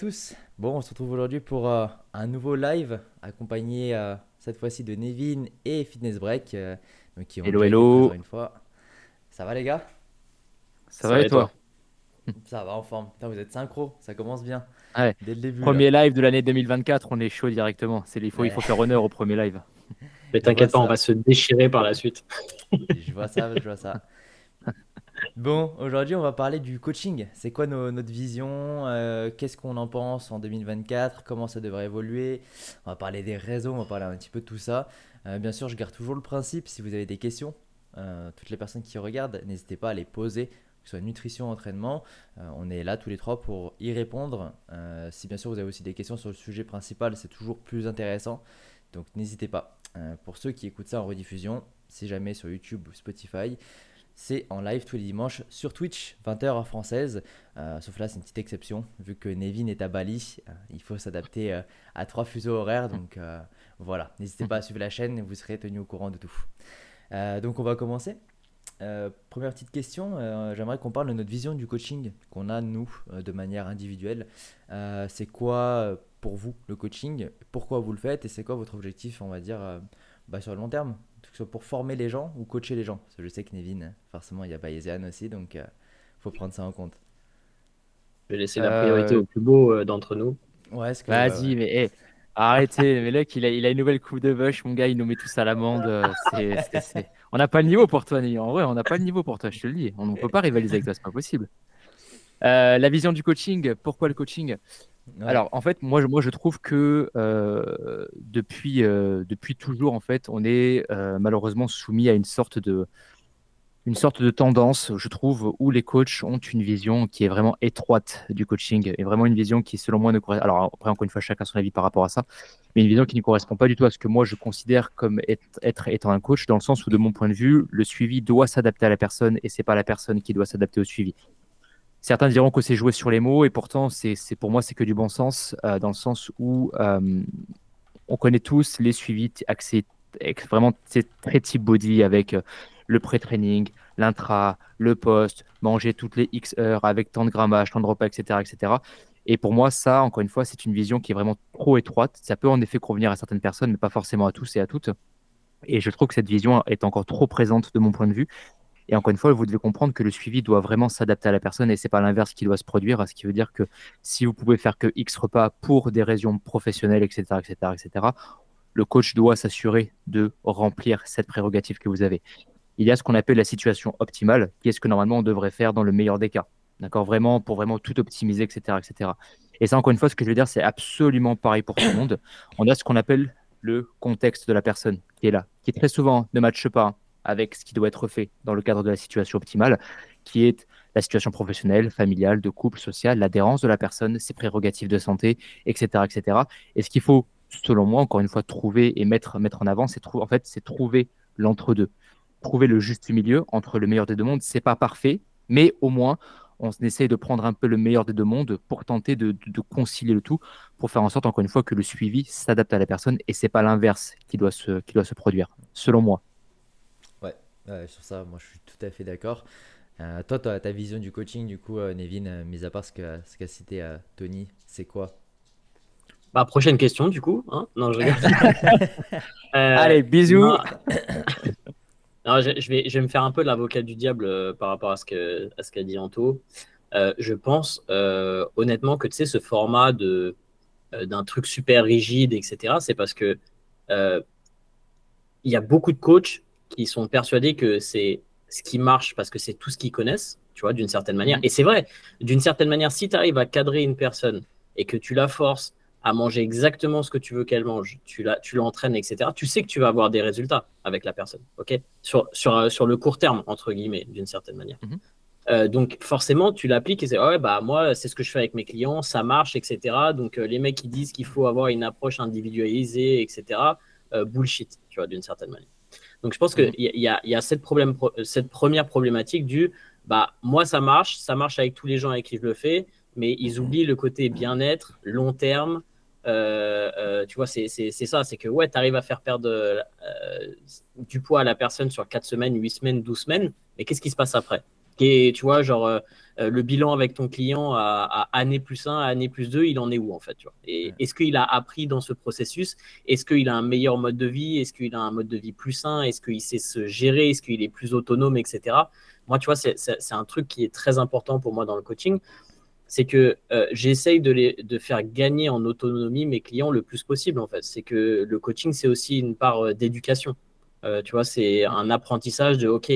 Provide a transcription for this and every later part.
tous. Bon, on se retrouve aujourd'hui pour euh, un nouveau live accompagné euh, cette fois-ci de Nevin et Fitness Break. euh, donc qui ont Hello, hello. présents Une fois. Ça va les gars? Ça, va et toi? Ça va en forme. Putain, vous êtes synchro, ça commence bien. Ouais. Dès le début. là. Premier live de l'année 2024, on est chaud directement. C'est, il, faut, il faut faire honneur au premier live. Mais t'inquiète pas, on va se déchirer par la suite. Je vois ça, je vois ça. Bon, aujourd'hui, on va parler du coaching. C'est quoi notre vision euh, Qu'est-ce qu'on en pense en 2024 Comment ça devrait évoluer? On va parler des réseaux, on va parler un petit peu de tout ça. Euh, bien sûr, je garde toujours le principe. Si vous avez des questions, euh, toutes les personnes qui regardent, n'hésitez pas à les poser, que ce soit nutrition, entraînement. On est là tous les trois pour y répondre. Si bien sûr vous avez aussi des questions sur le sujet principal, c'est toujours plus intéressant. Donc n'hésitez pas. Pour ceux qui écoutent ça en rediffusion, si jamais sur YouTube ou Spotify, c'est en live tous les dimanches sur Twitch, 20h heure française. Euh, sauf là, c'est une petite exception, vu que Nevin est à Bali. euh, il faut s'adapter euh, à trois fuseaux horaires. Donc euh, voilà, n'hésitez pas à suivre la chaîne, vous serez tenu au courant de tout. Donc on va commencer. Première petite question, j'aimerais qu'on parle de notre vision du coaching qu'on a nous de manière individuelle. C'est quoi pour vous le coaching? Pourquoi vous le faites? Et c'est quoi votre objectif, on va dire, bah, sur le long terme? Que ce soit pour former les gens ou coacher les gens Parce que je sais que Nevin, forcément, il y a Bayesian aussi, donc il faut prendre ça en compte. Je vais laisser la Euh, priorité au plus beau euh, d'entre nous. Ouais, que, Vas-y, mais hey, arrêtez. mais Luc, il a, il a une nouvelle coupe de bush. Mon gars, il nous met tous à l'amende. euh, On n'a pas le niveau pour toi. En vrai, on n'a pas le niveau pour toi, je te le dis. On ne peut pas rivaliser avec toi, c'est pas possible. Euh, la vision du coaching, pourquoi le coaching? Alors, en fait, moi, je, trouve que euh, depuis, euh, depuis toujours, en fait, on est euh, malheureusement soumis à une sorte de, tendance, je trouve, où les coachs ont une vision qui est vraiment étroite du coaching et vraiment une vision qui, selon moi, ne correspond. Alors, après, encore une fois, chacun son avis par rapport à ça, mais une vision qui ne correspond pas du tout à ce que moi je considère comme être, être étant un coach, dans le sens où, de mon point de vue, le suivi doit s'adapter à la personne et c'est pas la personne qui doit s'adapter au suivi. Certains diront que c'est jouer sur les mots et pourtant, c'est, pour moi, c'est que du bon sens, euh, dans le sens où euh, on connaît tous les suivis axés vraiment très type body avec euh, le pré-training, l'intra, le post, manger toutes les X heures avec tant de grammage, tant de repas, etc., etc. Et pour moi, ça, encore une fois, c'est une vision qui est vraiment trop étroite. Ça peut en effet convenir à certaines personnes, mais pas forcément à tous et à toutes. Et je trouve que cette vision est encore trop présente de mon point de vue. Et encore une fois, vous devez comprendre que le suivi doit vraiment s'adapter à la personne et c'est pas l'inverse qui doit se produire. Ce qui veut dire que si vous pouvez faire que X repas pour des raisons professionnelles, etc., etc., etc., le coach doit s'assurer de remplir cette prérogative que vous avez. Il y a ce qu'on appelle la situation optimale, qui est ce que normalement on devrait faire dans le meilleur des cas. D'accord? Vraiment, pour vraiment tout optimiser, etc., etc. Et ça, encore une fois, ce que je veux dire, c'est absolument pareil pour tout le monde. On a ce qu'on appelle le contexte de la personne qui est là, qui très souvent ne matche pas avec ce qui doit être fait dans le cadre de la situation optimale, qui est la situation professionnelle, familiale, de couple, sociale, l'adhérence de la personne, ses prérogatives de santé, etc., etc. Et ce qu'il faut, selon moi, encore une fois, trouver et mettre, mettre en avant, c'est en fait, c'est trouver l'entre-deux, trouver le juste milieu entre le meilleur des deux mondes. C'est pas parfait, mais au moins, on essaye de prendre un peu le meilleur des deux mondes pour tenter de, de- de concilier le tout, pour faire en sorte, encore une fois, que le suivi s'adapte à la personne et c'est pas l'inverse qui qui doit se produire, selon moi. Sur ça, moi je suis tout à fait d'accord. Euh, toi, ta, ta vision du coaching, du coup, euh, Nevin, euh, mis à part ce qu'a ce cité euh, Tony, c'est quoi? Bah, prochaine question, du coup. hein non, je. Euh, Allez, bisous. non. Non, je, je vais, je vais me faire un peu l'avocat du diable euh, par rapport à ce qu'a dit Anto. Euh, je pense euh, honnêtement que tu sais, ce format de euh, d'un truc super rigide, etc., c'est parce que euh, il y a beaucoup de coachs qui sont persuadés que c'est ce qui marche parce que c'est tout ce qu'ils connaissent, tu vois, d'une certaine manière. Et c'est vrai, d'une certaine manière, si tu arrives à cadrer une personne et que tu la forces à manger exactement ce que tu veux qu'elle mange, tu la, tu l'entraînes, etc., tu sais que tu vas avoir des résultats avec la personne, ok? Sur, sur, euh, sur le court terme, entre guillemets, d'une certaine manière. Mhm. Euh, donc forcément, tu l'appliques et c'est ouais, bah moi, c'est ce que je fais avec mes clients, ça marche, etc. Donc euh, les mecs qui disent qu'il faut avoir une approche individualisée, etc. euh, bullshit, tu vois, d'une certaine manière. Donc je pense qu'il Mhm. y, a- il y a, il y a cette, problème, pro- cette première problématique du bah moi ça marche, ça marche avec tous les gens avec qui je le fais, mais ils oublient le côté bien-être, long terme. Euh, euh, tu vois, c'est ça, c'est que ouais, tu arrives à faire perdre euh, du poids à la personne sur 4 semaines, 8 semaines, 12 semaines, mais qu'est-ce qui se passe après? Qui est, tu vois, genre, euh, euh, le bilan avec ton client à, année plus 1, à année plus 2, il en est où en fait tu vois? Et est-ce qu'il a appris dans ce processus? Est-ce qu'il a un meilleur mode de vie? Est-ce qu'il a un mode de vie plus sain? Est-ce qu'il sait se gérer? Est-ce qu'il est plus autonome, etc. Moi, tu vois, c'est un truc qui est très important pour moi dans le coaching. C'est que euh, j'essaye de, les, de faire gagner en autonomie mes clients le plus possible en fait. C'est que le coaching, c'est aussi une part d'éducation. tu vois, c'est un apprentissage de OK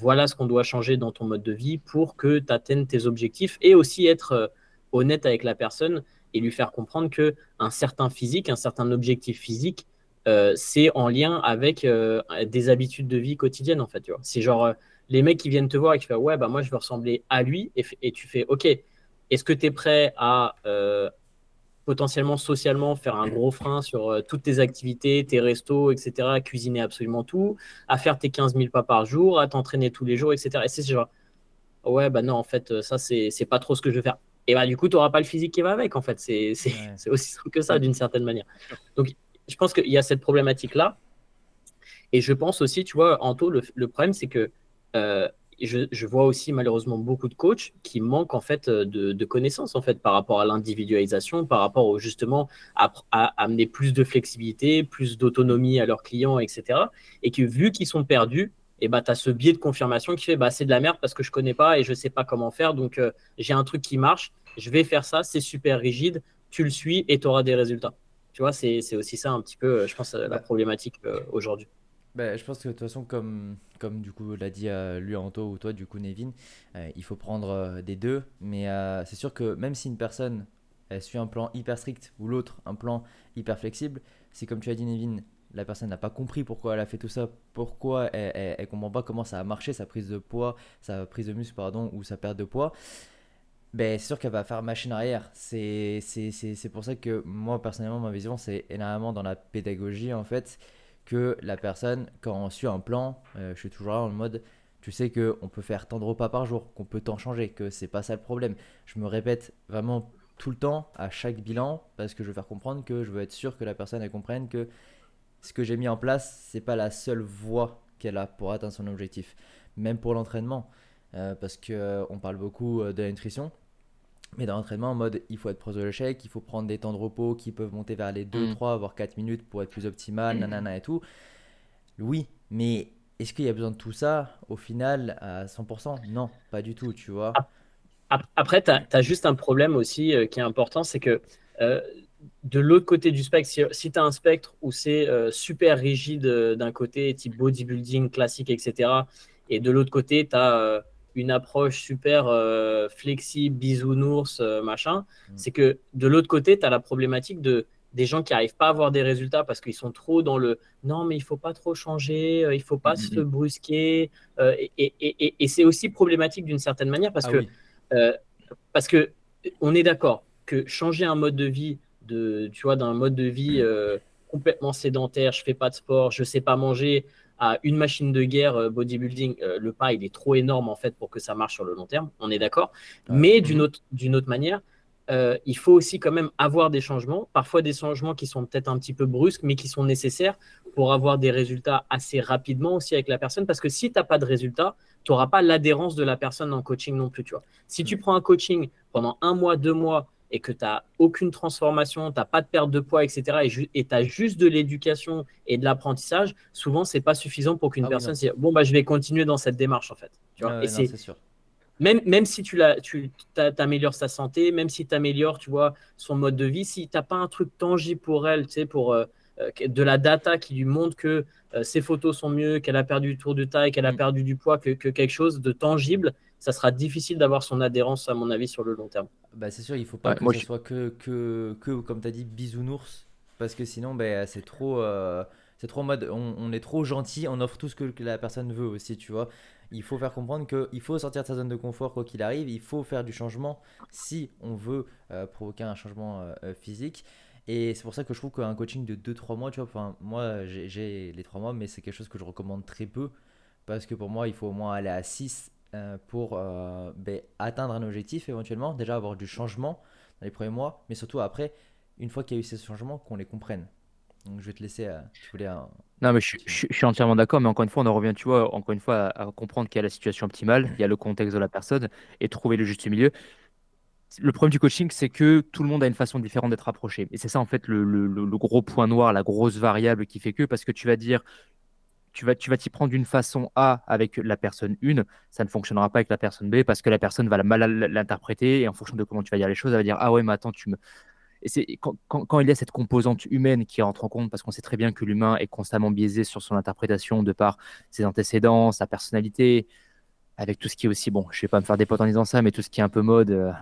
voilà ce qu'on doit changer dans ton mode de vie pour que tu atteignes tes objectifs et aussi être euh, honnête avec la personne et lui faire comprendre que un certain physique, un certain objectif physique, euh, c'est en lien avec euh, des habitudes de vie quotidiennes en fait. C'est genre les mecs qui viennent te voir et qui font ouais bah moi je veux ressembler à lui et, et tu fais ok est-ce que tu es prêt à potentiellement socialement faire un gros frein sur euh, toutes tes activités, tes restos, etc., à cuisiner absolument tout, à faire tes 15 000 pas par jour, à t'entraîner tous les jours, etc. Et c'est genre, ouais, bah non, en fait, euh, ça, c'est pas trop ce que je veux faire. Et bah, du coup, tu n'auras pas le physique qui va avec, en fait. C'est aussi simple que ça, d'une certaine manière. Donc, je pense qu'il y a cette problématique-là. Et je pense aussi, tu vois, Anto, le, le problème, c'est que euh, je, vois aussi malheureusement beaucoup de coachs qui manquent en fait euh, de, connaissances en fait par rapport à l'individualisation, par rapport au justement à, amener plus de flexibilité, plus d'autonomie à leurs clients, etc. Et que vu qu'ils sont perdus, et eh bah, tu as ce biais de confirmation qui fait bah, c'est de la merde parce que je connais pas et je sais pas comment faire. Donc euh, j'ai un truc qui marche, je vais faire ça, c'est super rigide, tu le suis et tu auras des résultats. Tu vois, c'est aussi ça un petit peu, je pense, la problématique euh, aujourd'hui. Bah, je pense que de toute façon, comme, comme du coup l'a dit euh, lui Anto ou toi, du coup Nevin, euh, il faut prendre euh, des deux. Mais c'est sûr que même si une personne elle suit un plan hyper strict ou l'autre un plan hyper flexible, si comme tu as dit Nevin, la personne n'a pas compris pourquoi elle a fait tout ça, pourquoi elle, ne comprend pas comment ça a marché, sa prise de poids, sa prise de muscle, pardon, ou sa perte de poids, ben, c'est sûr qu'elle va faire machine arrière. C'est pour ça que moi, personnellement, ma vision, c'est énormément dans la pédagogie, en fait que la personne, quand on suit un plan, euh, je suis toujours là en mode, tu sais qu'on peut faire tant de repas par jour, qu'on peut t'en changer, que c'est pas ça le problème. Je me répète vraiment tout le temps à chaque bilan parce que je veux faire comprendre que je veux être sûr que la personne comprenne que ce que j'ai mis en place, c'est pas la seule voie qu'elle a pour atteindre son objectif. Même pour l'entraînement, euh, parce que euh, on parle beaucoup de la nutrition. Mais dans l'entraînement, en mode, il faut être proche de l'échec, il faut prendre des temps de repos qui peuvent monter vers les 2, 3, mm. voire 4 minutes pour être plus optimal, mm. nanana et tout. Oui, mais est-ce qu'il y a besoin de tout ça au final à 100% Non, pas du tout, tu vois. Après, tu as, juste un problème aussi euh, qui est important, c'est que euh, de l'autre côté du spectre, si, tu as un spectre où c'est euh, super rigide d'un côté, type bodybuilding classique, etc., et de l'autre côté, tu as une approche super euh, flexible, bisounours, euh, machin, mm. c'est que de l'autre côté, tu as la problématique de des gens qui n'arrivent pas à avoir des résultats parce qu'ils sont trop dans le non, mais il faut pas trop changer, euh, il faut pas mm, se mm, brusquer. et, c'est aussi problématique d'une certaine manière parce ah que, parce que on est d'accord que changer un mode de vie, de, tu vois, d'un mode de vie complètement sédentaire, je fais pas de sport, je sais pas manger, à une machine de guerre euh, bodybuilding, euh, le pas, il est trop énorme en fait pour que ça marche sur le long terme, on est d'accord. Mais d'une autre, d'une autre manière, euh, il faut aussi quand même avoir des changements, parfois des changements qui sont peut-être un petit peu brusques, mais qui sont nécessaires pour avoir des résultats assez rapidement aussi avec la personne. Parce que si tu n'as pas de résultats, tu n'auras pas l'adhérence de la personne en coaching non plus. Tu vois. Si tu prends un coaching pendant un mois, deux mois, et que tu n'as aucune transformation, tu n'as pas de perte de poids, etc., et tu as juste de l'éducation et de l'apprentissage, souvent, c'est pas suffisant pour qu'une ah personne se dise Bon, bah, je vais continuer dans cette démarche, en fait. Tu vois et c'est sûr. Même, même si tu, tu améliores sa santé, même si tu améliores tu vois, son mode de vie, si tu n'as pas un truc tangible pour elle, tu sais, pour euh, euh, de la data qui lui montre que euh, ses photos sont mieux, qu'elle a perdu du tour de taille, qu'elle a mm. perdu du poids, que, que, quelque chose de tangible, ça sera difficile d'avoir son adhérence, à mon avis, sur le long terme. Bah, c'est sûr, il faut pas que ce soit que, que, que, comme tu as dit, bisounours, parce que sinon, bah, c'est trop. Euh, c'est trop en mode, on, est trop gentil, on offre tout ce que, la personne veut aussi, tu vois. Il faut faire comprendre qu'il faut sortir de sa zone de confort quoi qu'il arrive, il faut faire du changement si on veut euh, provoquer un changement euh, physique. Et c'est pour ça que je trouve qu'un coaching de 2-3 mois, tu vois, enfin, moi j'ai les 3 mois, mais c'est quelque chose que je recommande très peu, parce que pour moi, il faut au moins aller à 6 euh, pour euh, ben, atteindre un objectif éventuellement, déjà avoir du changement dans les premiers mois, mais surtout après, une fois qu'il y a eu ces changements, qu'on les comprenne. Donc je vais te laisser. euh, tu voulais Non, mais je, suis- entièrement d'accord, mais encore une fois, on en revient, tu vois, encore une fois, à, comprendre qu'il y a la situation optimale, il y a le contexte de la personne et trouver le juste milieu. Le problème du coaching, c'est que tout le monde a une façon différente d'être approché. Et c'est ça, en fait, le- le gros point noir, la grosse variable qui fait que, parce que tu vas dire, tu vas, tu vas t'y prendre d'une façon A avec la personne 1, ça ne fonctionnera pas avec la personne B parce que la personne va la- mal l'interpréter et en fonction de comment tu vas dire les choses, elle va dire Ah ouais, mais attends, tu me. Et c'est quand, quand- quand il y a cette composante humaine qui rentre en compte, parce qu'on sait très bien que l'humain est constamment biaisé sur son interprétation de par ses antécédents, sa personnalité, avec tout ce qui est aussi, bon, je vais pas me faire des potes en disant ça, mais tout ce qui est un peu mode, euh,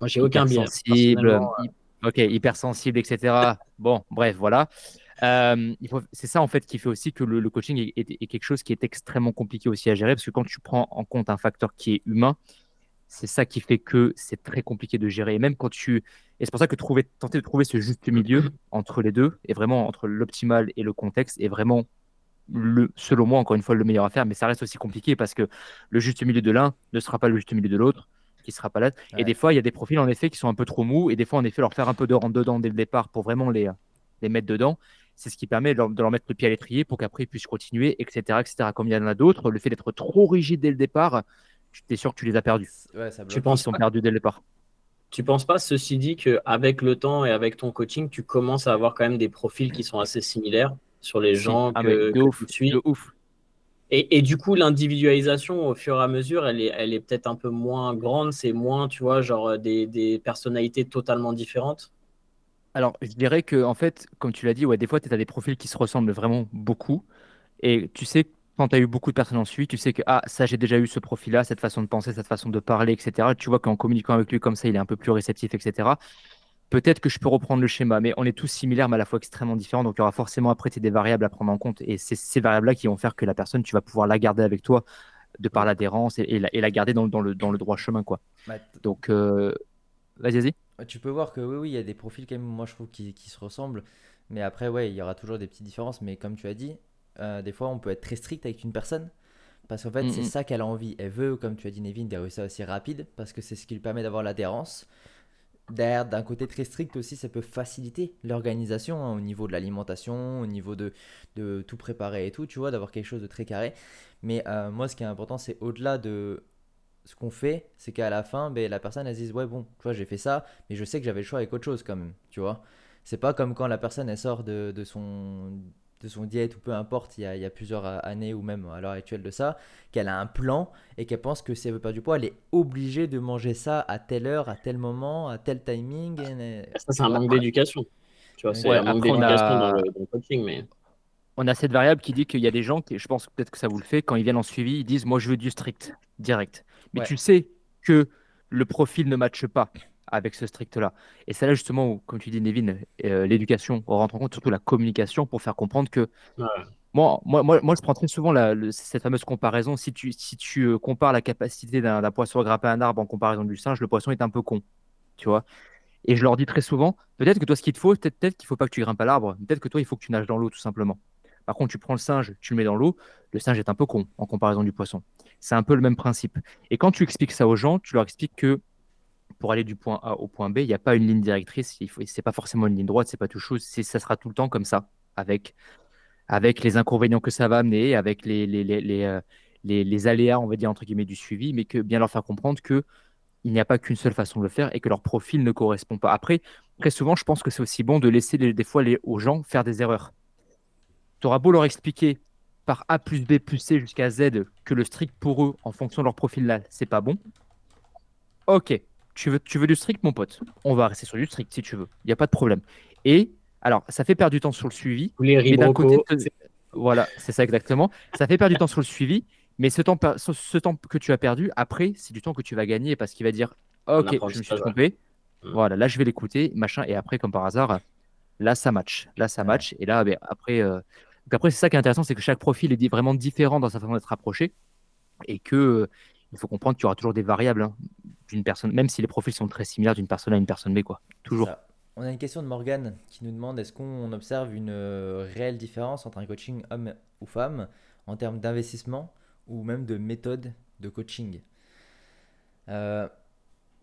Moi, j'ai aucun biais. hypersensible, personnellement. hy- ok, hypersensible, etc. Bon, bref, voilà. Euh, c'est ça en fait qui fait aussi que le, le coaching est, est- est quelque chose qui est extrêmement compliqué aussi à gérer parce que quand tu prends en compte un facteur qui est humain, c'est ça qui fait que c'est très compliqué de gérer. Et même quand tu. Et c'est pour ça que trouver, tenter de trouver ce juste milieu entre les deux, et vraiment entre l'optimal et le contexte, est vraiment, le, selon moi, encore une fois, le meilleur à faire. Mais ça reste aussi compliqué parce que le juste milieu de l'un ne sera pas le juste milieu de l'autre, qui sera pas là. Ouais. Et des fois, il y a des profils en effet qui sont un peu trop mous, et des fois, en effet, leur faire un peu de rentre dedans dès le départ pour vraiment les, les mettre dedans. C'est ce qui permet de leur, de leur mettre le pied à l'étrier pour qu'après ils puissent continuer, etc., etc. Comme il y en a d'autres, le fait d'être trop rigide dès le départ, tu es sûr que tu les as perdus. Ouais, ça Tu penses sont pas perdus dès le départ. Tu penses pas, ceci dit, qu'avec le temps et avec ton coaching, tu commences à avoir quand même des profils qui sont assez similaires sur les gens Ah, que, mais de que ouf, tu suis? de ouf. et, et du coup, l'individualisation, au fur et à mesure, elle est, elle est peut-être un peu moins grande. C'est moins, tu vois, genre des, des personnalités totalement différentes? Alors, je dirais que, en fait, comme tu l'as dit, ouais, des fois, tu as des profils qui se ressemblent vraiment beaucoup. Et tu sais, quand tu as eu beaucoup de personnes en suivi, tu sais que, ah, ça, j'ai déjà eu ce profil-là, cette façon de penser, cette façon de parler, etc. Tu vois qu'en communiquant avec lui comme ça, il est un peu plus réceptif, etc. Peut-être que je peux reprendre le schéma, mais on est tous similaires, mais à la fois extrêmement différents. Donc, il y aura forcément après des variables à prendre en compte. Et c'est ces variables-là qui vont faire que la personne, tu vas pouvoir la garder avec toi de par l'adhérence et, et la, et la garder dans, dans le, dans le droit chemin, quoi. Donc, euh, vas-y, vas-y. tu peux voir que oui, oui, il y a des profils quand même, moi je trouve, qui, qui se ressemblent. Mais après, ouais, il y aura toujours des petites différences. Mais comme tu as dit, euh, des fois, on peut être très strict avec une personne. Parce qu'en fait, Mm, c'est ça qu'elle a envie. Elle veut, comme tu as dit, Nevin, des réussites aussi rapides. Parce que c'est ce qui lui permet d'avoir l'adhérence. Derrière, d'un côté très strict aussi, ça peut faciliter l'organisation hein, au niveau de l'alimentation, au niveau de, de tout préparer et tout, tu vois, d'avoir quelque chose de très carré. Mais euh, moi, ce qui est important, c'est au-delà de ce qu'on fait, c'est qu'à la fin, ben, la personne, elle se dise, ouais, bon, tu vois, j'ai fait ça, mais je sais que j'avais le choix avec autre chose quand même, tu vois. C'est pas comme quand la personne, elle sort de, de son, de son diète ou peu importe, il y a, il y a plusieurs années ou même à l'heure actuelle de ça, qu'elle a un plan et qu'elle pense que si elle veut perdre du poids, elle est obligée de manger ça à telle heure, à tel moment, à tel timing. et- Ça, c'est un manque d'éducation. Tu vois, c'est Ouais, un manque d'éducation a- dans, dans le coaching. Mais on a cette variable qui dit qu'il y a des gens, qui, je pense peut-être que ça vous le fait, quand ils viennent en suivi, ils disent Moi, je veux du strict, direct. Mais Ouais. tu sais que le profil ne matche pas avec ce strict-là. Et c'est là, justement, où, comme tu dis, Nevin, euh, l'éducation rentre en compte, surtout la communication, pour faire comprendre que. Ouais. Moi, moi, moi, moi, je prends très souvent la- le- cette fameuse comparaison. Si tu, si tu euh, compares la capacité d'un poisson à grimper un arbre en comparaison du singe, le poisson est un peu con. Tu vois Et je leur dis très souvent peut-être que toi, ce qu'il te faut, peut-être peut qu'il ne faut pas que tu grimpes à l'arbre. Peut-être que toi, il faut que tu nages dans l'eau, tout simplement. Par contre, tu prends le singe, tu le mets dans l'eau, le singe est un peu con en comparaison du poisson. C'est un peu le même principe. Et quand tu expliques ça aux gens, tu leur expliques que pour aller du point A au point B, il n'y a pas une ligne directrice, il faut, c'est pas forcément une ligne droite, c'est pas tout chose, ça sera tout le temps comme ça, avec, avec les inconvénients que ça va amener, avec les, les, les, euh, les- les aléas, on va dire, entre guillemets, du suivi, mais que bien leur faire comprendre que il n'y a pas qu'une seule façon de le faire et que leur profil ne correspond pas. Après, très souvent, je pense que c'est aussi bon de laisser des fois les, aux gens faire des erreurs. Tu auras beau leur expliquer par A plus B plus C jusqu'à Z que le strict pour eux, en fonction de leur profil là, c'est pas bon. Ok, tu veux, tu veux du strict, mon pote? On va rester sur du strict si tu veux. Il n'y a pas de problème. Et alors, ça fait perdre du temps sur le suivi. les d'un côté, te- voilà, c'est ça exactement. Ça fait perdre du temps sur le suivi, mais ce temps, per- ce, temps que tu as perdu, après, c'est du temps que tu vas gagner parce qu'il va dire Ok, je me suis ouais. trompé. Mm. Voilà, là, je vais l'écouter, machin. Et après, comme par hasard, là, ça match. Là, ça Ouais. match. Et là, ben, après, euh, donc après c'est ça qui est intéressant c'est que chaque profil est vraiment différent dans sa façon d'être approché et que euh, il faut comprendre qu'il y aura toujours des variables hein, d'une personne, même si les profils sont très similaires d'une personne à une personne B, quoi. Toujours. Ça. On a une question de Morgane qui nous demande est-ce qu'on observe une euh, réelle différence entre un coaching homme ou femme en termes d'investissement ou même de méthode de coaching? Euh,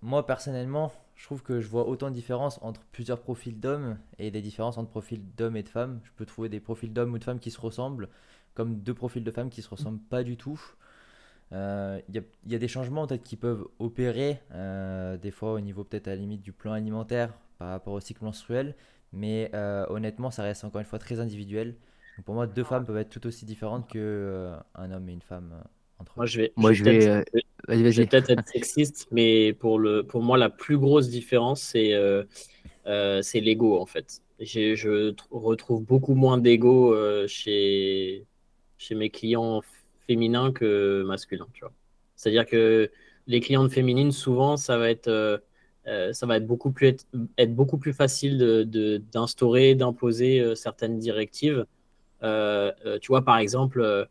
moi personnellement, je trouve que je vois autant de différences entre plusieurs profils d'hommes et des différences entre profils d'hommes et de femmes. Je peux trouver des profils d'hommes ou de femmes qui se ressemblent, comme deux profils de femmes qui se ressemblent pas du tout. Euh, Il y, a, des changements peut-être qui peuvent opérer, euh, des fois au niveau peut-être à la limite du plan alimentaire par rapport au cycle menstruel, mais euh, honnêtement ça reste encore une fois très individuel. pour moi, deux femmes peuvent être tout aussi différentes qu'un un homme et une femme. Entre moi, je vais, moi, je vais, vais peut-être être sexiste, mais pour, le, pour moi, la plus grosse différence, c'est c'est l'ego en fait. Je retrouve beaucoup moins d'ego chez, chez mes clients féminin que masculin. Tu vois. C'est-à-dire que les clientes féminines, souvent, ça va être, euh, euh, ça va être beaucoup plus, être, beaucoup plus facile d'instaurer, de, d'imposer euh, certaines directives. tu vois, par exemple,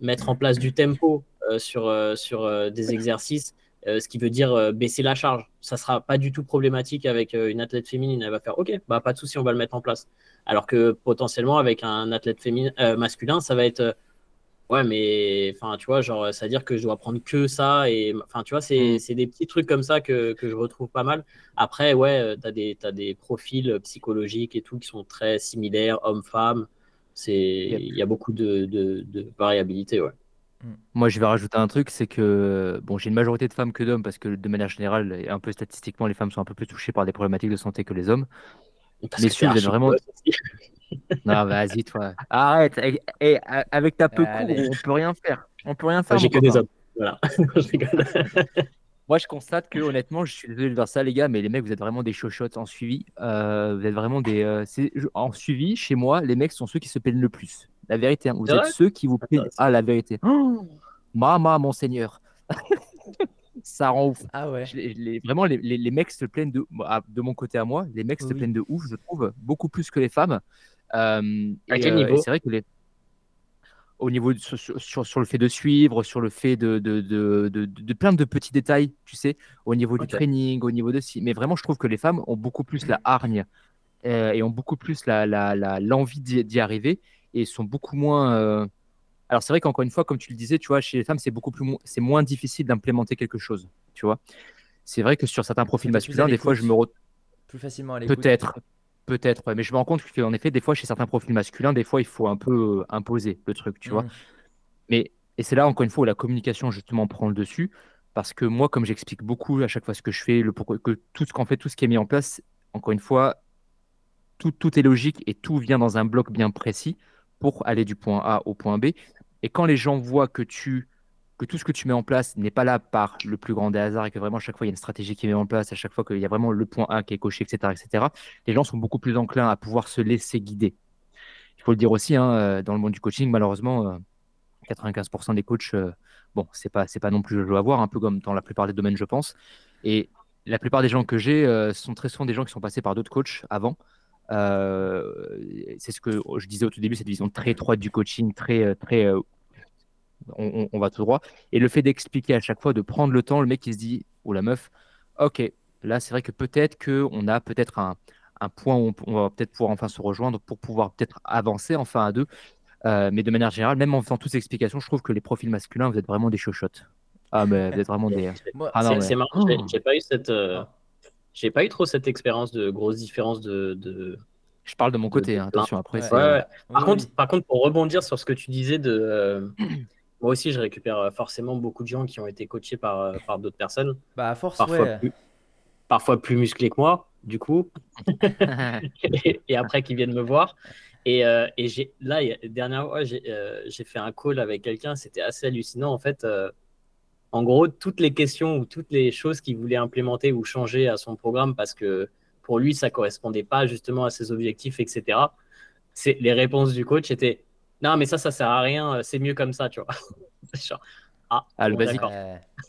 mettre en place du tempo sur, sur des exercices, ce qui veut dire baisser la charge. Ça sera pas du tout problématique avec une athlète féminine. Elle va faire OK, bah, pas de souci, on va le mettre en place. Alors que potentiellement, avec un athlète féminin, masculin, ça va être Ouais, mais enfin, tu vois, genre, ça veut dire que je dois prendre que ça. Et enfin, tu vois, c'est mm. des petits trucs comme ça que, que, je retrouve pas mal. Après, ouais, euh, tu as des, as des profils psychologiques et tout qui sont très similaires, hommes-femmes. Il y a beaucoup de, de, de variabilité, ouais. Mm. Moi, je vais rajouter un truc, c'est que bon, j'ai une majorité de femmes que d'hommes parce que de manière générale, et un peu statistiquement, les femmes sont un peu plus touchées par des problématiques de santé que les hommes. Parce Mais si vous êtes vraiment. Non, vas-y, toi. Arrête. Et, avec ta peu court, on peut rien faire. On peut rien faire. J'ai que des hommes. Voilà. Moi, je constate que honnêtement, je suis désolé de dire ça, les gars, mais les mecs, vous êtes vraiment des chochottes en suivi. Euh, vous êtes vraiment des. Euh, en suivi, chez moi, les mecs sont ceux qui se plaignent le plus. La vérité, hein. vous êtes ceux qui vous plaignent. Ah, la vérité. Oh Mama, mon seigneur. ça rend ouf. Ah ouais. vraiment, les, les, mecs se plaignent de, de mon côté à moi, les mecs se plaignent de ouf, je trouve, beaucoup plus que les femmes. Euh, à quel niveau? C'est vrai que les au niveau sur, sur, le fait de suivre, sur le fait de, de, de, de, plein de petits détails, tu sais, au niveau du training, au niveau de si. Mais vraiment, je trouve que les femmes ont beaucoup plus la hargne euh, et ont beaucoup plus l'envie la, la, d'y arriver et sont beaucoup moins. Alors, c'est vrai qu'encore une fois, comme tu le disais, tu vois, chez les femmes, c'est beaucoup plus, c'est moins difficile d'implémenter quelque chose, tu vois. C'est vrai que sur certains profils masculins, des fois, je me retrouve. Plus facilement à Peut-être. Peut-être, mais je me rends compte qu'en effet, des fois, chez certains profils masculins, des fois, il faut un peu euh, imposer le truc, tu vois. Mmh. Mais, et c'est là, encore une fois, où la communication, justement, prend le dessus. Parce que moi, comme j'explique beaucoup à chaque fois ce que je fais, le pourquoi, que tout ce qu'on fait, tout ce qui est mis en place, encore une fois, tout, tout est logique et tout vient dans un bloc bien précis pour aller du point A au point B. Et quand les gens voient que tu que tout ce que tu mets en place n'est pas là par le plus grand des hasards et que vraiment à chaque fois il y a une stratégie qui est mise en place, à chaque fois qu'il y a vraiment le point A qui est coché, etc., etc., les gens sont beaucoup plus enclins à pouvoir se laisser guider. Il faut le dire aussi, hein, euh, dans le monde du coaching, malheureusement, 95% euh, des coachs, euh, bon, c'est pas, pas non plus je à voir, un peu comme dans la plupart des domaines, je pense. Et la plupart des gens que j'ai sont très souvent des gens qui sont passés par d'autres coachs avant. c'est ce que je disais au tout début, cette vision très étroite du coaching, très, très on, va tout droit. Et le fait d'expliquer à chaque fois, de prendre le temps, le mec qui se dit, ou la meuf, ok, là c'est vrai que peut-être qu'on a peut-être un, point où on, va peut-être pouvoir enfin se rejoindre pour pouvoir peut-être avancer enfin à deux. Euh, mais de manière générale, même en faisant toutes ces explications, je trouve que les profils masculins, vous êtes vraiment des chochottes. Ah, mais vous êtes vraiment des. Ah, c'est marrant, j'ai pas eu cette. Euh, j'ai pas eu trop cette expérience de grosse différence de, Je parle de mon côté, hein, attention, après. Par, contre, par contre, pour rebondir sur ce que tu disais de, euh, Moi aussi, je récupère euh, forcément beaucoup de gens qui ont été coachés par, euh, par d'autres personnes. Bah, à force, parfois, plus, parfois plus musclés que moi, du coup. et, après, qui viennent me voir. Et, euh, et j'ai, là, dernière fois, j'ai, fait un call avec quelqu'un. C'était assez hallucinant. En fait, en gros, toutes les questions ou toutes les choses qu'il voulait implémenter ou changer à son programme parce que pour lui, ça correspondait pas justement à ses objectifs, etc. C'est, les réponses du coach étaient non, mais ça, ça sert à rien, euh, c'est mieux comme ça, tu vois. genre, ah, ah le basique.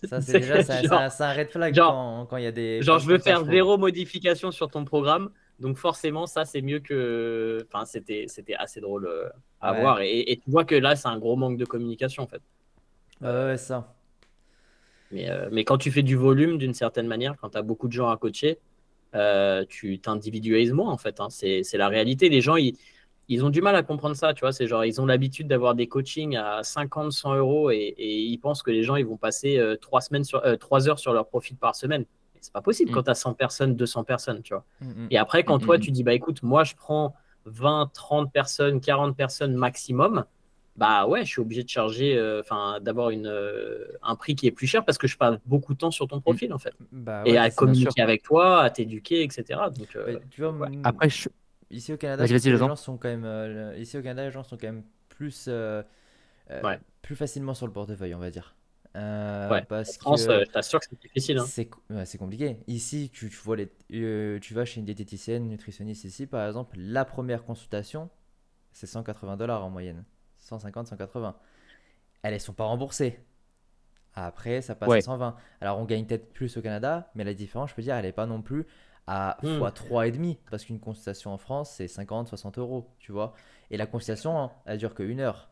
ça, c'est déjà ça, ça, un red flag quand, il y a des. Genre, je veux faire zéro modification sur ton programme, donc forcément, ça, c'est mieux que. Enfin, c'était assez drôle euh, à voir. Et, tu vois que là, c'est un gros manque de communication, en fait. ouais, ça. Mais, euh, mais quand tu fais du volume, d'une certaine manière, quand tu as beaucoup de gens à coacher, tu t'individualises moins, en fait. Hein. C'est la réalité. Les gens, ils ils ont du mal à comprendre ça, tu vois. C'est genre, ils ont l'habitude d'avoir des coachings à 50, 100 euros et, ils pensent que les gens, ils vont passer euh, trois semaines sur, euh, heures sur leur profil par semaine. C'est pas possible mm. quand tu as 100 personnes, 200 personnes, tu vois. Mm, mm. Et après, quand toi, tu dis, bah écoute, moi, je prends 20, 30 personnes, 40 personnes maximum, bah ouais, je suis obligé de charger, euh, enfin, d'avoir une un prix qui est plus cher parce que je passe beaucoup de temps sur ton profil, en fait. Bah et à communiquer avec toi, à t'éduquer, etc. Donc, tu vois, après, je Ici au Canada, les gens sont quand même, euh, ici au Canada, les gens sont quand même plus, euh, euh, plus facilement sur le portefeuille, on va dire. ouais. Parce en France, je t'assure que c'est difficile. Hein. C'est compliqué. Ici, tu, tu vois les, tu vas chez une diététicienne, nutritionniste ici, par exemple, la première consultation, c'est 180 dollars en moyenne. 150, 180. Elles ne sont pas remboursées. Après, ça passe à 120. Alors, on gagne peut-être plus au Canada, mais la différence, je peux dire, elle n'est pas non plus à x hmm. 3,5 parce qu'une consultation en France c'est 50 60 euros tu vois. Et la consultation hein, elle dure que une heure.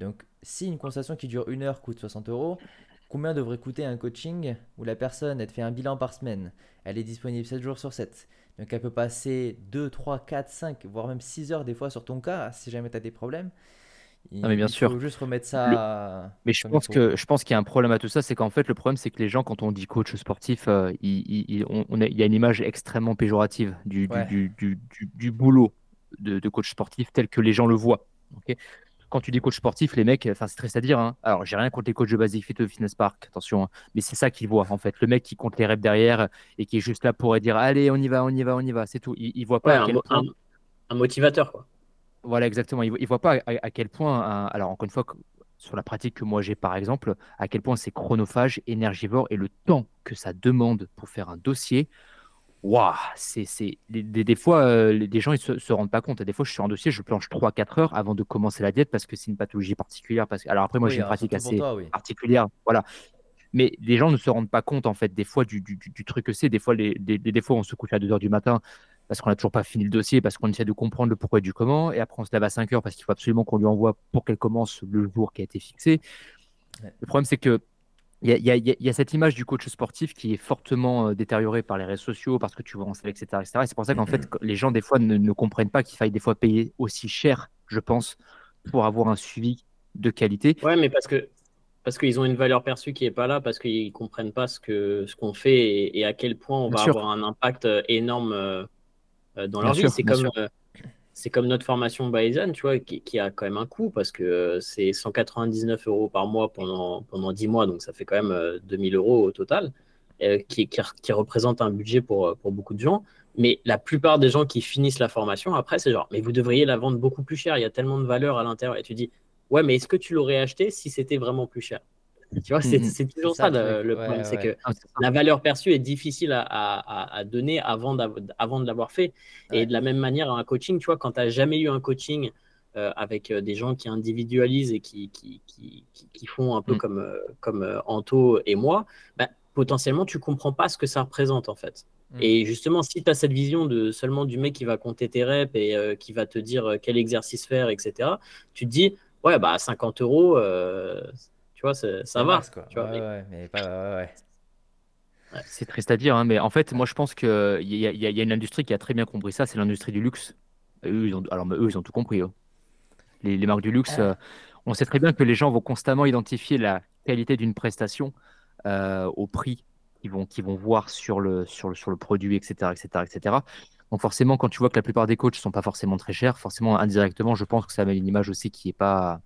Donc si une consultation qui dure une heure coûte 60 euros combien devrait coûter un coaching où la personne elle te fait un bilan par semaine? Elle est disponible 7 jours sur 7 donc elle peut passer 2 3 4 5 voire même 6 heures des fois sur ton cas si jamais tu as des problèmes non, mais bien sûr. faut juste remettre ça. Mais je pense, que, je pense qu'il y a un problème à tout ça, c'est qu'en fait, le problème, c'est que les gens, quand on dit coach sportif, euh, il, on, a, il y a une image extrêmement péjorative du, du, du, du, boulot de, de, coach sportif tel que les gens le voient. quand tu dis coach sportif, les mecs, enfin, c'est triste à dire. Hein. Alors, j'ai rien contre les coachs de Basic Fit de Fitness Park, attention, hein. mais c'est ça qu'ils voient en fait. Le mec qui compte les reps derrière et qui est juste là pour dire Allez, on y va, on y va, on y va, c'est tout. Il, il voit pas un motivateur, quoi. Voilà, exactement. Il ne voit pas à, quel point, alors encore une fois, sur la pratique que moi j'ai par exemple, à quel point c'est chronophage, énergivore et le temps que ça demande pour faire un dossier. Waouh, c'est, c'est des, des, fois, euh, les, gens ils se, se rendent pas compte. Des fois, je suis en dossier, je planche 3-4 heures avant de commencer la diète parce que c'est une pathologie particulière. Parce... Alors après, moi, j'ai une pratique assez particulière. Voilà. Mais les gens ne se rendent pas compte, en fait, des fois, du, du, du truc que c'est. Des fois, les, des, des, fois, on se couche à 2 heures du matin parce qu'on n'a toujours pas fini le dossier, parce qu'on essaie de comprendre le pourquoi et du comment. Et après, on se lève à 5 heures parce qu'il faut absolument qu'on lui envoie pour qu'elle commence le jour qui a été fixé. Le problème, c'est que il y, y, a cette image du coach sportif qui est fortement euh, détériorée par les réseaux sociaux, parce que tu vois en salle, etc. etc. Et c'est pour ça qu'en fait, les gens, des fois, ne, ne comprennent pas qu'il faille des fois payer aussi cher, je pense, pour avoir un suivi de qualité. Ouais, mais parce que parce qu'ils ont une valeur perçue qui n'est pas là, parce qu'ils ne comprennent pas ce qu'on ce qu'on fait et, à quel point on va avoir un impact euh, énorme euh, dans leur vie. C'est comme, euh, c'est comme notre formation Bayesian, tu vois, qui, a quand même un coût parce que euh, c'est 199 euros par mois pendant, pendant 10 mois, donc ça fait quand même 2000 euros au total, qui, qui, représente un budget pour, pour beaucoup de gens. Mais la plupart des gens qui finissent la formation, après, c'est genre, mais vous devriez la vendre beaucoup plus cher, il y a tellement de valeur à l'intérieur. Et tu dis, ouais, mais est-ce que tu l'aurais acheté si c'était vraiment plus cher? Tu vois, c'est mm, mm. toujours ça, le, problème, c'est que la valeur perçue est difficile à, donner avant, avant de l'avoir fait. Et de la même manière, un coaching, tu vois, quand tu n'as jamais eu un coaching euh, avec euh, des gens qui individualisent et qui, qui, qui, qui font un peu mm. comme, euh, comme Anto et moi, bah, potentiellement, tu comprends pas ce que ça représente en fait. Et justement, si tu as cette vision de seulement du mec qui va compter tes reps et qui va te dire quel exercice faire, etc., tu te dis, ouais, bah 50 euros, tu vois, ça va. C'est triste à dire, hein, mais en fait, moi je pense qu'il y, y, y, a une industrie qui a très bien compris ça, c'est l'industrie du luxe. Eux, ils ont, alors, eux, ils ont tout compris. Hein. Les, les, marques du luxe, euh, on sait très bien que les gens vont constamment identifier la qualité d'une prestation euh, au prix qu'ils vont, voir sur le, sur, le, sur le produit, etc., etc., etc. Donc forcément, quand tu vois que la plupart des coachs ne sont pas forcément très chers, forcément, indirectement, je pense que ça met une image aussi qui n'est pas,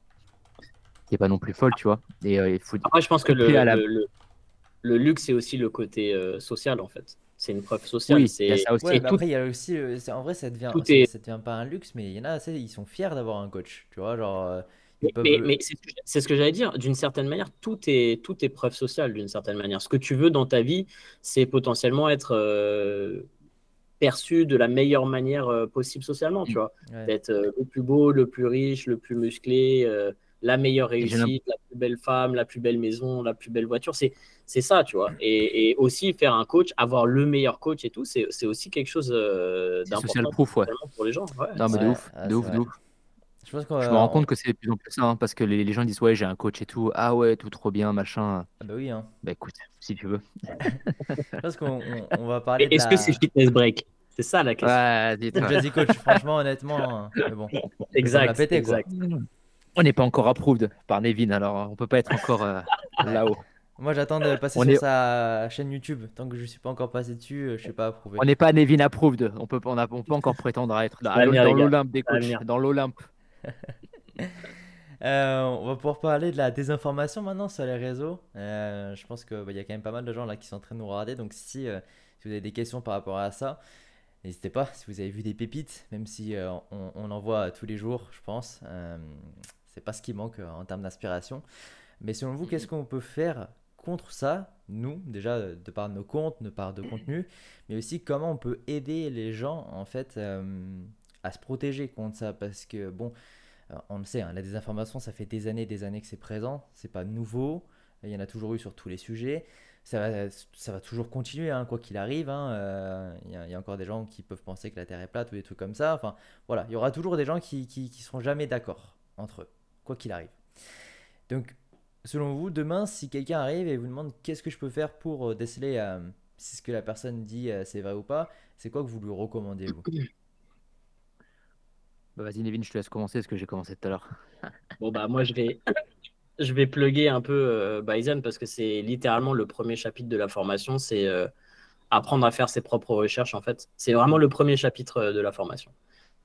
qui est pas non plus folle, tu vois. Et euh, il faut. Après, je pense que le, le, luxe, c'est aussi le côté euh, social, en fait. C'est une preuve sociale. Oui, c'est ça aussi. Après, il y a aussi, euh, en vrai, ça devient, ça, devient pas un luxe, mais il y en a, ils sont fiers d'avoir un coach, tu vois, genre. Mais, mais c'est ce que j'allais dire. D'une certaine manière, tout est, tout est preuve sociale, d'une certaine manière. Ce que tu veux dans ta vie, c'est potentiellement être perçu de la meilleure manière possible socialement, tu vois. D'être le plus beau, le plus riche, le plus musclé, la meilleure réussite, la plus belle femme, la plus belle maison, la plus belle voiture. C'est, c'est ça, tu vois. Et, aussi faire un coach, avoir le meilleur coach et tout, c'est, aussi quelque chose euh, d'important proof, ouais. pour les gens. Non, mais de ouf, de ouf, de ouf. Je, me rends compte que c'est de plus en plus ça, hein, parce que les, gens disent ouais j'ai un coach et tout, ah ouais tout trop bien machin. Ah bah oui hein. Bah écoute, si tu veux. je pense qu'on on, va parler. Est-ce que c'est fitness break? C'est ça la question. Ouais. Jazzy coach, franchement, honnêtement. hein, Mais bon, exact. l'a pété, quoi. On n'est pas encore approved par Nevin, alors on peut pas être encore euh, là-haut. moi j'attends de passer On sur est- sa chaîne YouTube. Tant que je suis pas encore passé dessus, euh, je suis pas approuvé. On n'est pas Nevin approved. On peut, on, a- on peut encore prétendre à être dans l'Olympe des coachs. Dans l'Olympe. Euh, on va pouvoir parler de la désinformation maintenant sur les réseaux. Euh, je pense qu'il y a quand même pas mal de gens là qui sont en train de nous regarder. Donc si, euh, si vous avez des questions par rapport à ça, n'hésitez pas. Si vous avez vu des pépites, même si euh, on, on en voit tous les jours, je pense, euh, c'est pas ce qui manque euh, en termes d'inspiration. Mais selon vous, qu'est-ce qu'on peut faire contre ça, nous, déjà euh, de par nos comptes, de par de contenu, mais aussi comment on peut aider les gens en fait euh, à se protéger contre ça? Parce que bon, on le sait, hein, la désinformation, ça fait des années et des années que c'est présent, c'est pas nouveau, il y en a toujours eu sur tous les sujets. Ça va, ça va toujours continuer, hein, quoi qu'il arrive. hein, euh, Il y, a- il y a encore des gens qui peuvent penser que la Terre est plate ou des trucs comme ça. Enfin, voilà, il y aura toujours des gens qui, qui, qui seront jamais d'accord entre eux, quoi qu'il arrive. Donc, selon vous, demain, si quelqu'un arrive et vous demande qu'est-ce que je peux faire pour euh, déceler euh, si ce que la personne dit euh, c'est vrai ou pas, c'est quoi que vous lui recommandez, vous? Bah, Vas-y, Nevin, je te laisse commencer parce que j'ai commencé tout à l'heure. Bon, bah, moi, je vais, je vais plugger un peu euh, Bison parce que c'est littéralement le premier chapitre de la formation. C'est euh, apprendre à faire ses propres recherches, en fait. C'est vraiment le premier chapitre de la formation.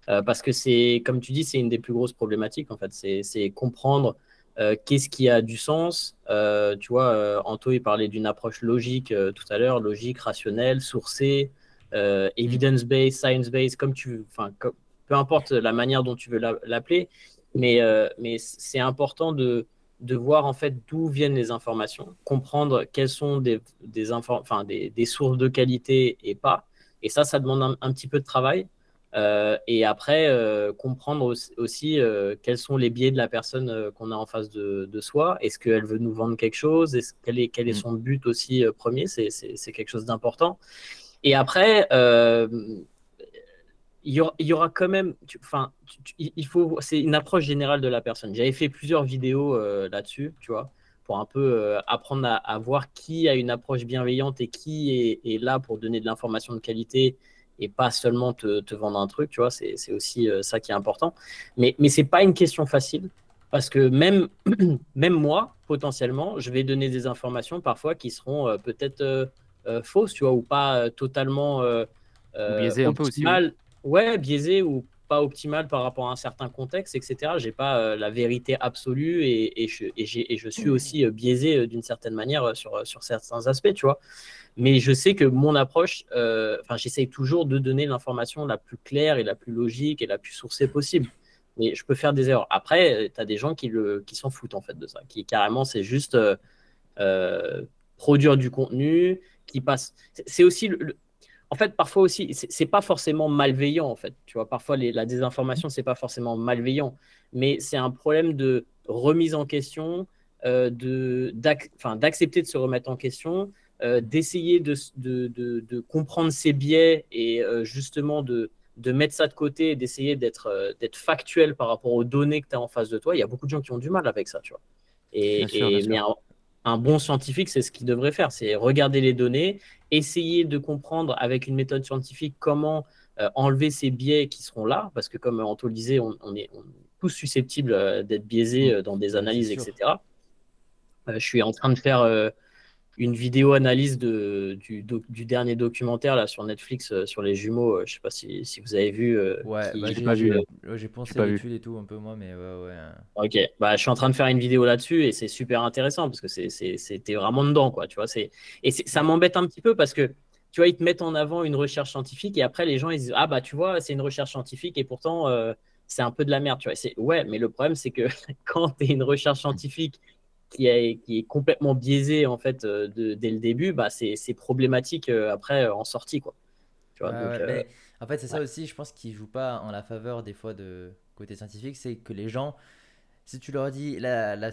Euh, parce que c'est, comme tu dis, c'est une des plus grosses problématiques, en fait. C'est comprendre euh, qu'est-ce qui a du sens. Euh, tu vois, euh, Anto, il parlait d'une approche logique tout à l'heure, logique, rationnelle, sourcée, evidence-based, science-based, comme tu. Enfin, peu importe la manière dont tu veux la- l'appeler. Mais, c'est important de, voir en fait d'où viennent les informations, comprendre quelles sont des, sources de qualité et pas. Et ça, ça demande un petit peu de travail. Euh, et après, euh, comprendre aussi, aussi, euh, quels sont les biais de la personne qu'on a en face de, de soi. Est-ce qu'elle veut nous vendre quelque chose? Quel, est, quel est Mm. son but aussi premier? C'est, quelque chose d'important. Et après, il y, aura, il y aura quand même, enfin, il faut, c'est une approche générale de la personne. J'avais fait plusieurs vidéos là-dessus, tu vois, pour un peu apprendre à, à voir qui a une approche bienveillante et qui est, est là pour donner de l'information de qualité et pas seulement te, te vendre un truc, tu vois, c'est c'est aussi euh, ça qui est important. Mais, mais c'est pas une question facile parce que même, même moi, potentiellement, je vais donner des informations parfois qui seront euh, peut-être euh, fausses, tu vois, ou pas totalement biaisées un peu aussi, oui. Ouais, biaisé ou pas optimal par rapport à un certain contexte, etc. J'ai pas euh, la vérité absolue et, et, je, et, je suis aussi euh, biaisé euh, d'une certaine manière sur, sur certains aspects, tu vois. Mais je sais que mon approche, enfin, j'essaye toujours de donner l'information la plus claire et la plus logique et la plus sourcée possible. Mais je peux faire des erreurs. Après, tu as des gens qui, le, qui s'en foutent en fait de ça, qui carrément, c'est juste produire du contenu, qui passe. c'est- C'est aussi le, le- en fait, parfois aussi, c'est pas forcément malveillant, en fait. Tu vois, parfois, les- la désinformation, c'est pas forcément malveillant, mais c'est un problème de remise en question, euh, de, d'accepter de se remettre en question, euh, d'essayer de, s- de, de- de comprendre ses biais et euh, justement de, de mettre ça de côté et d'essayer d'être factuel par rapport aux données que tu as en face de toi. Il y a beaucoup de gens qui ont du mal avec ça, tu vois. Et, sûr, mais un bon scientifique, c'est ce qu'il devrait faire, c'est regarder les données, essayer de comprendre avec une méthode scientifique comment euh, enlever ces biais qui seront là, parce que comme Anto le disait, on, on est, on est tous susceptibles euh, d'être biaisés euh, dans des analyses, etc. Je suis en train de faire une vidéo analyse de, du, doc- du dernier documentaire là, sur Netflix euh, sur les jumeaux. euh, je sais pas si, si vous avez vu. euh, Ouais, qui- bah, j'ai j'ai pas vu. j'ai- ouais, j'ai pensé pas vu. l'étude et tout un peu moi, mais ouais, ouais. hein. Ok, bah, je suis en train de faire une vidéo là-dessus et c'est super intéressant parce que c'est- c'est- c'était vraiment dedans, quoi, tu vois. c'est- Et ça m'embête un petit peu parce que, tu vois, ils te mettent en avant une recherche scientifique et après les gens ils disent, ah bah tu vois, c'est une recherche scientifique et pourtant euh, c'est un peu de la merde, tu vois. C'est- Ouais, mais le problème c'est que quand tu es une recherche scientifique qui est, qui est complètement biaisée en fait euh, de- dès le début, bah c'est problématique euh, après euh, en sortie, quoi. Tu vois, Ouais, donc, ouais, mais en fait, c'est ça aussi, je pense, qui joue pas en la faveur des fois de côté scientifique, c'est que les gens, si tu leur dis la, la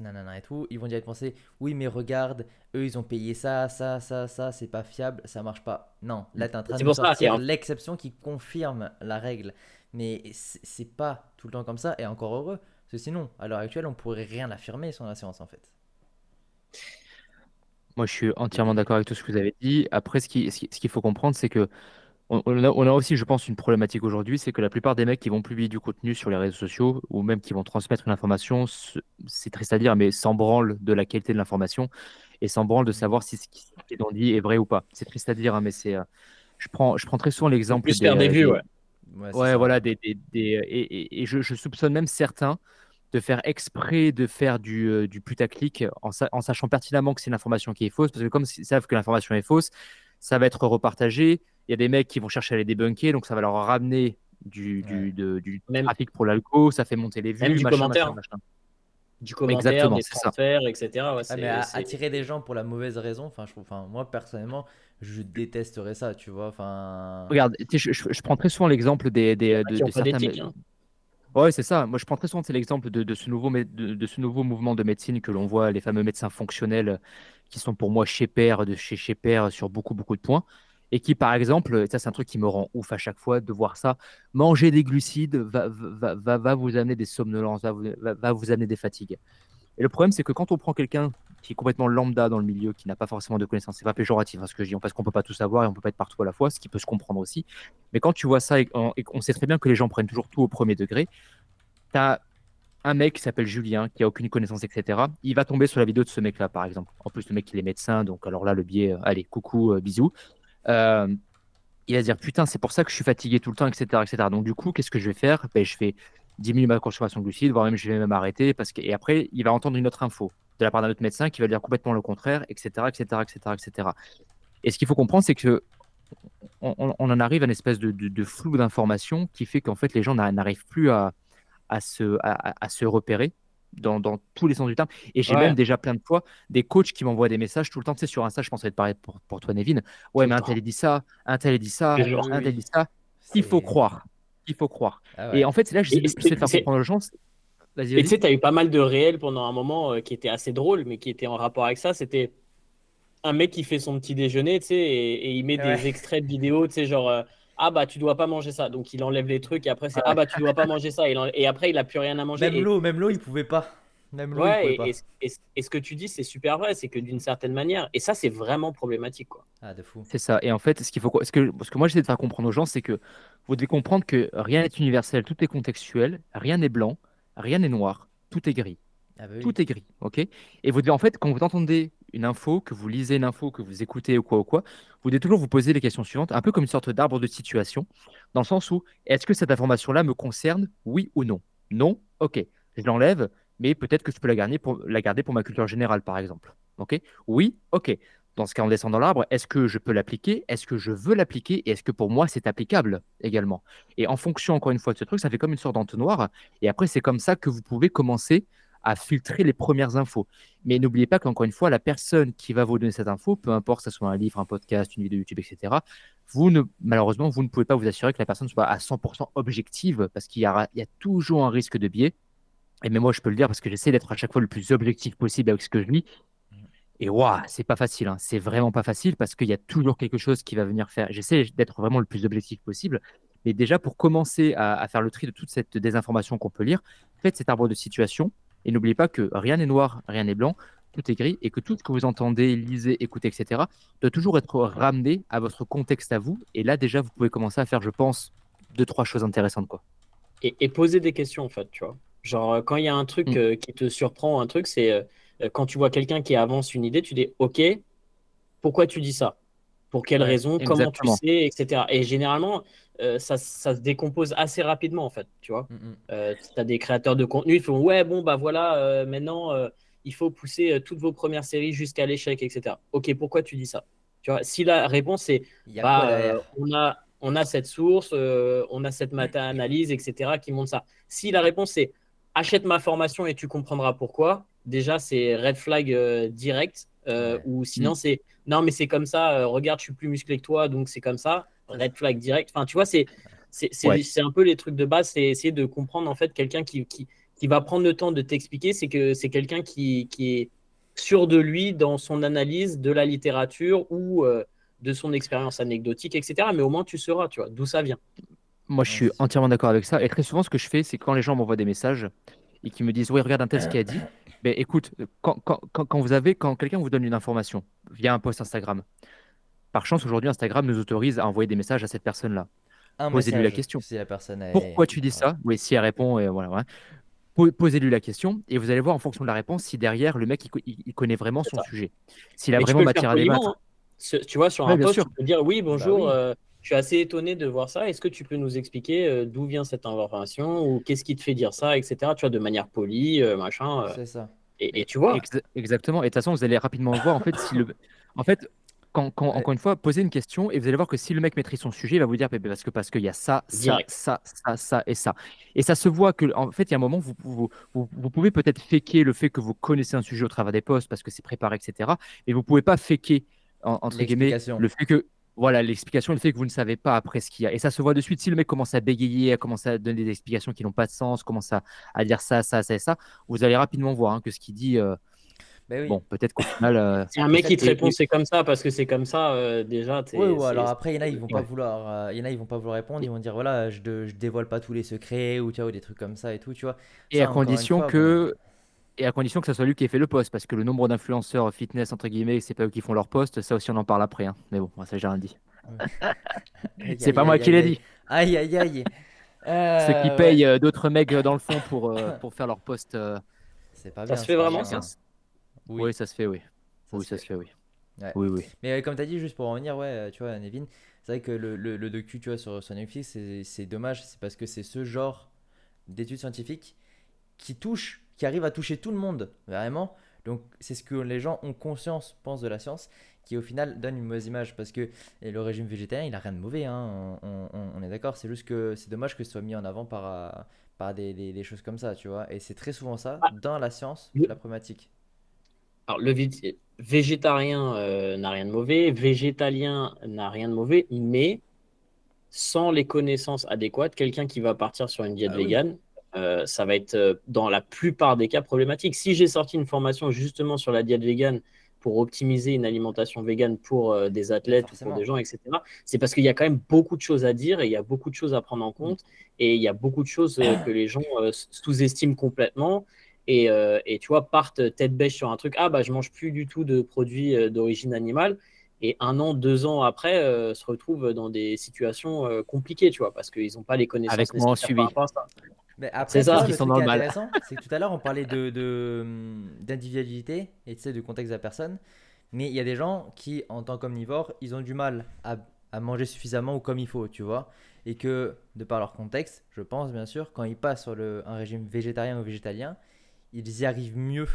nanana et tout, ils vont direct penser, oui, mais regarde, eux, ils ont payé ça, ça, ça, ça, c'est pas fiable, ça marche pas. Non, là, tu es en train de sortir l'exception qui confirme la règle. Mais c'est pas tout le temps comme ça, et encore heureux, parce que sinon, à l'heure actuelle, on pourrait rien affirmer sur la en fait. Moi, je suis entièrement d'accord avec tout ce que vous avez dit. Après, ce qui- ce qui- ce qu'il faut comprendre, c'est que on, a, aussi, je pense, une problématique aujourd'hui, c'est que la plupart des mecs qui vont publier du contenu sur les réseaux sociaux ou même qui vont transmettre une information, c'est triste à dire, mais sans branle de la qualité de l'information et sans branle de savoir si ce qui est dit est vrai ou pas. C'est triste à dire, hein, mais c'est. Euh, je prends, je prends très souvent l'exemple des, des, vues, ouais. Ouais, voilà, des, des, et, je, soupçonne même certains de faire exprès de faire du, euh, du putaclic en, en, sachant pertinemment que c'est une information qui est fausse, parce que comme ils savent que l'information est fausse, ça va être repartagé. Il y a des mecs qui vont chercher à les débunker, donc ça va leur ramener du, du, du trafic pour l'alco, ça fait monter les vues, même du commentaire. Du commentaire, Exactement, des transferts, etc. Ouais, mais attirer des gens pour la mauvaise raison, enfin, je trouve, enfin, moi personnellement, je détesterais ça, tu vois. Enfin. Regarde, je, je, prends très souvent l'exemple des, des de, de certains. Hein. Ouais, c'est ça. Moi, je prends très souvent l'exemple de, de, ce nouveau, de, de, ce nouveau mouvement de médecine que l'on voit, les fameux médecins fonctionnels qui sont pour moi chez Père, de chez chez Père sur beaucoup, beaucoup de points et qui, par exemple, ça c'est un truc qui me rend ouf à chaque fois de voir ça, manger des glucides va, va, va, va vous amener des somnolences, va vous, va, vous amener des fatigues. Et le problème, c'est que quand on prend quelqu'un qui est complètement lambda dans le milieu, qui n'a pas forcément de connaissances, c'est pas péjoratif hein, ce que je dis, parce qu'on peut pas tout savoir et on peut pas être partout à la fois, ce qui peut se comprendre aussi. Mais quand tu vois ça et qu'on sait très bien que les gens prennent toujours tout au premier degré, tu as un mec qui s'appelle Julien, qui a aucune connaissance, etc. Il va tomber sur la vidéo de ce mec-là, par exemple. En plus, le mec, il est médecin, donc alors là, le biais, euh, allez, coucou, euh, bisous. Euh, il va se dire putain, c'est pour ça que je suis fatigué tout le temps, etc. etc. Donc, du coup, qu'est-ce que je vais faire? Ben, Je vais diminuer ma consommation de glucides, voire même je vais même arrêter. Parce que... Et après, il va entendre une autre info de la part d'un autre médecin qui va dire complètement le contraire, etc. etc., etc., etc. Et ce qu'il faut comprendre, c'est que on, en arrive à une espèce de, flou d'information qui fait qu'en fait, les gens n'arrivent plus à, à, se, à se repérer dans, dans, tous les sens du terme. Et j'ai même déjà plein de fois des coachs qui m'envoient des messages tout le temps. Tu sais, sur Insta, je pense que ça va être pareil pour, pour toi, Nevin. Ouais, mais un tel dit ça, un tel dit ça, un tel dit ça. Il faut croire. Il faut croire. Ah et en fait, c'est là que j'essaie de faire comprendre aux gens. Et tu sais, tu as eu pas mal de réels pendant un moment euh, qui étaient assez drôles, mais qui étaient en rapport avec ça. C'était un mec qui fait son petit déjeuner, tu sais, et, il met des extraits de vidéos, tu sais, genre. Euh, ah bah tu dois pas manger ça. Donc il enlève les trucs et après c'est ah, ah bah tu dois pas manger ça. Et, après il a plus rien à manger. Même l'eau, même l'eau il pouvait pas. Même l'eau, ouais, il pouvait pas. Et, ce que tu dis c'est super vrai, c'est que d'une certaine manière, et ça c'est vraiment problématique quoi. Ah de fou. C'est ça. Et en fait ce qu'il faut, ce que, ce que moi j'essaie de faire comprendre aux gens, c'est que vous devez comprendre que rien n'est universel, tout est contextuel, rien n'est blanc, rien n'est noir, tout est gris. Ah bah tout est gris, ok? Et vous devez en fait, quand vous entendez une info, que vous lisez une info, que vous écoutez ou quoi ou quoi, vous devez toujours vous poser les questions suivantes, un peu comme une sorte d'arbre de situation, dans le sens où est-ce que cette information-là me concerne, oui ou non? Non, ok, je l'enlève, mais peut-être que je peux la garder, pour, la garder pour ma culture générale, par exemple. Ok? Oui, ok. Dans ce cas, on descend dans l'arbre, est-ce que je peux l'appliquer? Est-ce que je veux l'appliquer? Et est-ce que pour moi, c'est applicable également? Et en fonction, encore une fois, de ce truc, ça fait comme une sorte d'entonnoir. Et après, c'est comme ça que vous pouvez commencer à filtrer les premières infos. Mais n'oubliez pas qu'encore une fois, la personne qui va vous donner cette info, peu importe que ce soit un livre, un podcast, une vidéo YouTube, etc., vous ne, malheureusement, vous ne pouvez pas vous assurer que la personne soit à 100% objective parce qu'il y, a, il y a toujours un risque de biais. Et même moi, je peux le dire parce que j'essaie d'être à chaque fois le plus objectif possible avec ce que je lis. Et waouh, c'est pas facile, hein. c'est vraiment pas facile parce qu'il y a toujours quelque chose qui va venir faire. J'essaie d'être vraiment le plus objectif possible. Mais déjà, pour commencer à, à, faire le tri de toute cette désinformation qu'on peut lire, faites cet arbre de situation, et n'oubliez pas que rien n'est noir, rien n'est blanc, tout est gris et que tout ce que vous entendez, lisez, écoutez, etc., doit toujours être ramené à votre contexte à vous. Et là, déjà, vous pouvez commencer à faire, je pense, deux, trois choses intéressantes. Quoi. Et, poser des questions, en fait, tu vois. Genre, euh, quand il y a un truc mm. euh, qui te surprend, un truc, c'est euh, quand tu vois quelqu'un qui avance une idée, tu dis, OK, pourquoi tu dis ça? Pour quelle raison? Comment tu sais? Etc. Et généralement, euh, ça, ça, se décompose assez rapidement en fait, tu vois. Mm, mm. euh, tu as des créateurs de contenu, ils font ouais, bon, bah voilà, euh, maintenant il faut pousser toutes vos premières séries jusqu'à l'échec, etc. Ok, pourquoi tu dis ça? Tu vois, si la réponse est bah, on, a, on a cette source, on a cette meta-analyse, etc., qui montre ça. Si la réponse est achète ma formation et tu comprendras pourquoi, déjà c'est red flag direct, ou sinon mm. c'est non, mais c'est comme ça, regarde, je suis plus musclé que toi, donc c'est comme ça red flag direct. Enfin, tu vois, c'est c'est un peu les trucs de base, c'est essayer de comprendre en fait quelqu'un qui, qui, qui, va prendre le temps de t'expliquer, c'est que c'est quelqu'un qui, qui, est sûr de lui dans son analyse de la littérature ou euh, de son expérience anecdotique, etc. Mais au moins tu sauras, tu vois, d'où ça vient. Moi, je suis entièrement d'accord avec ça. Et très souvent, ce que je fais, c'est quand les gens m'envoient des messages et qui me disent, oui, regarde un tel ce qu'il a dit. Ben, écoute, quand, quand, quand, vous avez, quand quelqu'un vous donne une information via un post Instagram, par chance, aujourd'hui, Instagram nous autorise à envoyer des messages à cette personne-là. Posez-lui la question. si la personne est- Pourquoi tu dis ça? Oui, si elle répond, et voilà. ouais. Po- Posez-lui la question et vous allez voir en fonction de la réponse si derrière le mec il, co- il- il connaît vraiment son ça. sujet. S'il a Mais vraiment matière à débattre. hein. Ce- Tu vois, sur Ouais, un post, sûr. tu peux dire oui, bonjour, oui. euh, je suis assez étonné de voir ça. Est-ce que tu peux nous expliquer euh, d'où vient cette information ou qu'est-ce qui te fait dire ça, etc. Tu vois, de manière polie, euh, machin. euh, C'est ça. et, et tu vois, Ex- exactement. Et de toute façon, vous allez rapidement voir en fait si le. En fait, quand, quand- encore une fois, posez une question et vous allez voir que si le mec maîtrise son sujet, il va vous dire parce que parce qu'il y a ça, ça, ça, ça, ça et ça. Et ça se voit que en fait, il y a un moment, vous, vous, vous, vous pouvez peut-être faker le fait que vous connaissez un sujet au travers des posts parce que c'est préparé, etc. Mais vous pouvez pas faker en- entre guillemets le fait que voilà l'explication, le fait que vous ne savez pas après ce qu'il y a. Et ça se voit de suite. Si le mec commence à bégayer, à commencer à donner des explications qui n'ont pas de sens, commence à, à dire ça, ça, ça et ça, vous allez rapidement voir hein, que ce qu'il dit. euh, Ben oui. Bon, peut-être qu'au final. euh, c'est un mec qui te répond c'est comme ça parce que c'est comme ça, euh, déjà. t'es- Oui, ou c'est- alors après, il y en a, ils vont pas Ouais. vouloir, euh, il y en a, ils vont pas vouloir répondre, ils vont dire voilà, je, de- je dévoile pas tous les secrets ou tu vois, ou des trucs comme ça et tout, tu vois. et Ça, à condition fois, que. Et à condition que ce soit lui qui ait fait le post, parce que le nombre d'influenceurs fitness, entre guillemets, c'est pas eux qui font leur post, ça aussi on en parle après. hein. Mais bon, ça j'ai rien dit. C'est aïe, pas moi aïe, qui l'ai dit. Aïe, aïe, aïe. Ceux qui Euh, payent euh, d'autres mecs euh, dans le fond pour, euh, pour faire leur post. euh, C'est pas Ça bien. se fait vraiment, ça Oui, Oui. ça se fait, oui. ça oui, se ça fait. se fait, oui. Ouais. Oui, oui. Mais euh, comme tu as dit, juste pour en revenir, ouais, tu vois, Nevin, c'est vrai que le, le, le docu, tu vois, sur, sur Netflix, c'est c'est dommage, c'est parce que c'est ce genre d'études scientifiques qui touche, qui arrive à toucher tout le monde, vraiment. Donc, c'est ce que les gens ont conscience, pensent de la science, qui au final donne une mauvaise image. Parce que le régime végétarien, il a rien de mauvais, hein, on, on- on est d'accord. C'est juste que c'est dommage que ce soit mis en avant par, euh, par des, des- des choses comme ça, tu vois. Et c'est très souvent ça, dans la science, la problématique. Alors, le vé- végétarien euh, n'a rien de mauvais, végétalien n'a rien de mauvais, mais sans les connaissances adéquates, quelqu'un qui va partir sur une diète Ah oui. Euh, ça va être euh, dans la plupart des cas problématique. Si j'ai sorti une formation justement sur la diète végane pour optimiser une alimentation végane pour euh, des athlètes ou pour des gens, etc., c'est parce qu'il y a quand même beaucoup de choses à dire et il y a beaucoup de choses à prendre en compte et il y a beaucoup de choses euh, que les gens sous-estiment complètement et, et tu vois, partent tête bêche sur un truc. Ah, bah, je mange plus du tout de produits d'origine animale. Et un an, deux ans après, euh, se retrouvent dans des situations euh, compliquées, tu vois, parce qu'ils n'ont pas les connaissances Avec nécessaires par rapport à ça. Mais après, ça. truc dans qui est intéressant, c'est que tout à l'heure, on parlait de, de, hum, d'individualité et tu sais, du contexte de la personne. Mais il y a des gens qui, en tant qu'omnivores, ils ont du mal à, à manger suffisamment ou comme il faut, tu vois. Et que, de par leur contexte, je pense bien sûr, quand ils passent sur le, un régime végétarien ou végétalien, ils y arrivent mieux.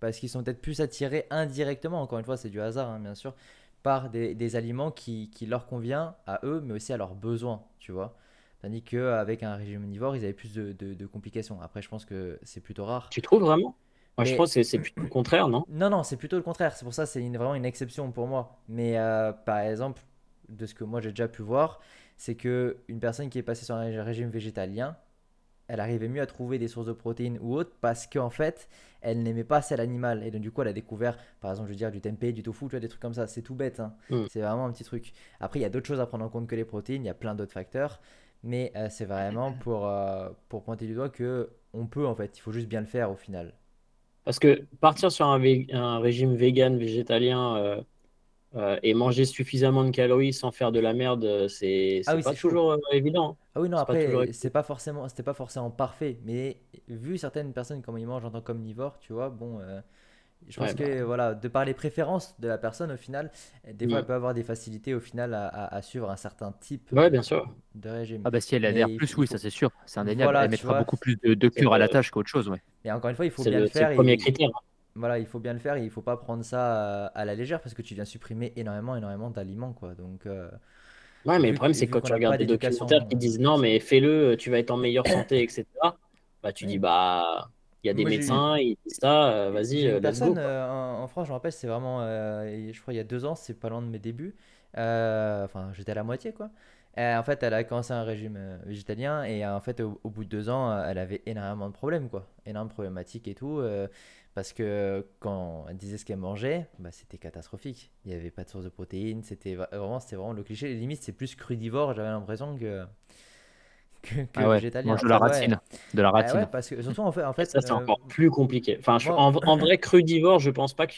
Parce qu'ils sont peut-être plus attirés indirectement, encore une fois, c'est du hasard, hein, bien sûr, par des, des aliments qui, qui leur convient à eux, mais aussi à leurs besoins, tu vois. Tandis qu'avec un régime omnivore, ils avaient plus de, de- de complications. Après, je pense que c'est plutôt rare. Tu trouves vraiment? Moi, je pense que c'est- c'est plutôt le contraire, non? Non, non, c'est plutôt le contraire. C'est pour ça c'est une- vraiment une exception pour moi. Mais euh, par exemple, de ce que moi j'ai déjà pu voir, c'est que une personne qui est passée sur un rég- régime végétalien, elle arrivait mieux à trouver des sources de protéines ou autres parce qu'en fait, elle n'aimait pas celle animale. Et donc, du coup, elle a découvert, par exemple, je veux dire, du tempeh, du tofu, tu vois, des trucs comme ça. C'est tout bête. hein. Mm. C'est vraiment un petit truc. Après, il y a d'autres choses à prendre en compte que les protéines. Il y a plein d'autres facteurs. Mais euh, c'est vraiment pour, euh, pour pointer du doigt que on peut, en fait. Il faut juste bien le faire au final. Parce que partir sur un, vé- un régime vegan, végétalien euh, euh, et manger suffisamment de calories sans faire de la merde, c'est Ah c'est oui, pas chaud. toujours euh, évident. Ah oui, non, C'est pas après, c'est pas forcément, c'était pas forcément parfait, mais vu certaines personnes comment ils mangent en tant qu'omnivore, tu vois, bon, euh, je pense Ouais, que voilà, de par les préférences de la personne au final, des fois Mm. elle peut avoir des facilités au final à, à- à suivre un certain type Ouais, bien sûr. de régime. Ah bah si elle adhère plus, faut- oui, ça c'est sûr, c'est indéniable. Voilà, elle mettra vois. beaucoup plus de, cure à la tâche qu'autre chose, ouais. Mais encore une fois, il faut bien le, le c'est faire. le et- premier critère. Voilà, il faut bien le faire et il faut pas prendre ça à, à la légère parce que tu viens supprimer énormément, énormément d'aliments, quoi. Donc, euh, Ouais, mais Vu le problème, c'est quand tu regardes des documentaires qui disent non, mais fais-le, tu vas être en meilleure santé, etc. Bah, tu dis, bah, il y a des Moi, médecins, disent ça, euh, vas-y, euh, une go. personne euh, en, France, je me rappelle, c'est vraiment, euh, je crois, il y a deux ans, c'est pas loin de mes débuts. Euh, enfin, j'étais à la moitié, quoi. Euh, en fait, elle a commencé un régime euh, végétalien et euh, en fait, au, au bout de deux ans, euh, elle avait énormément de problèmes, quoi. Énormément de problématiques et tout. euh, parce que quand elle disait ce qu'elle mangeait, bah, c'était catastrophique. Il n'y avait pas de source de protéines. C'était vra- vraiment, c'était vraiment le cliché. Limite, c'est plus crudivore, j'avais l'impression que, que, que Ah ouais, végétalien. mange de la Ouais. racine, de la Ah ratine. ouais, parce que surtout, en fait, en fait Ça, c'est euh, encore plus compliqué. Enfin, je- en, en vrai, crudivore, je pense pas que.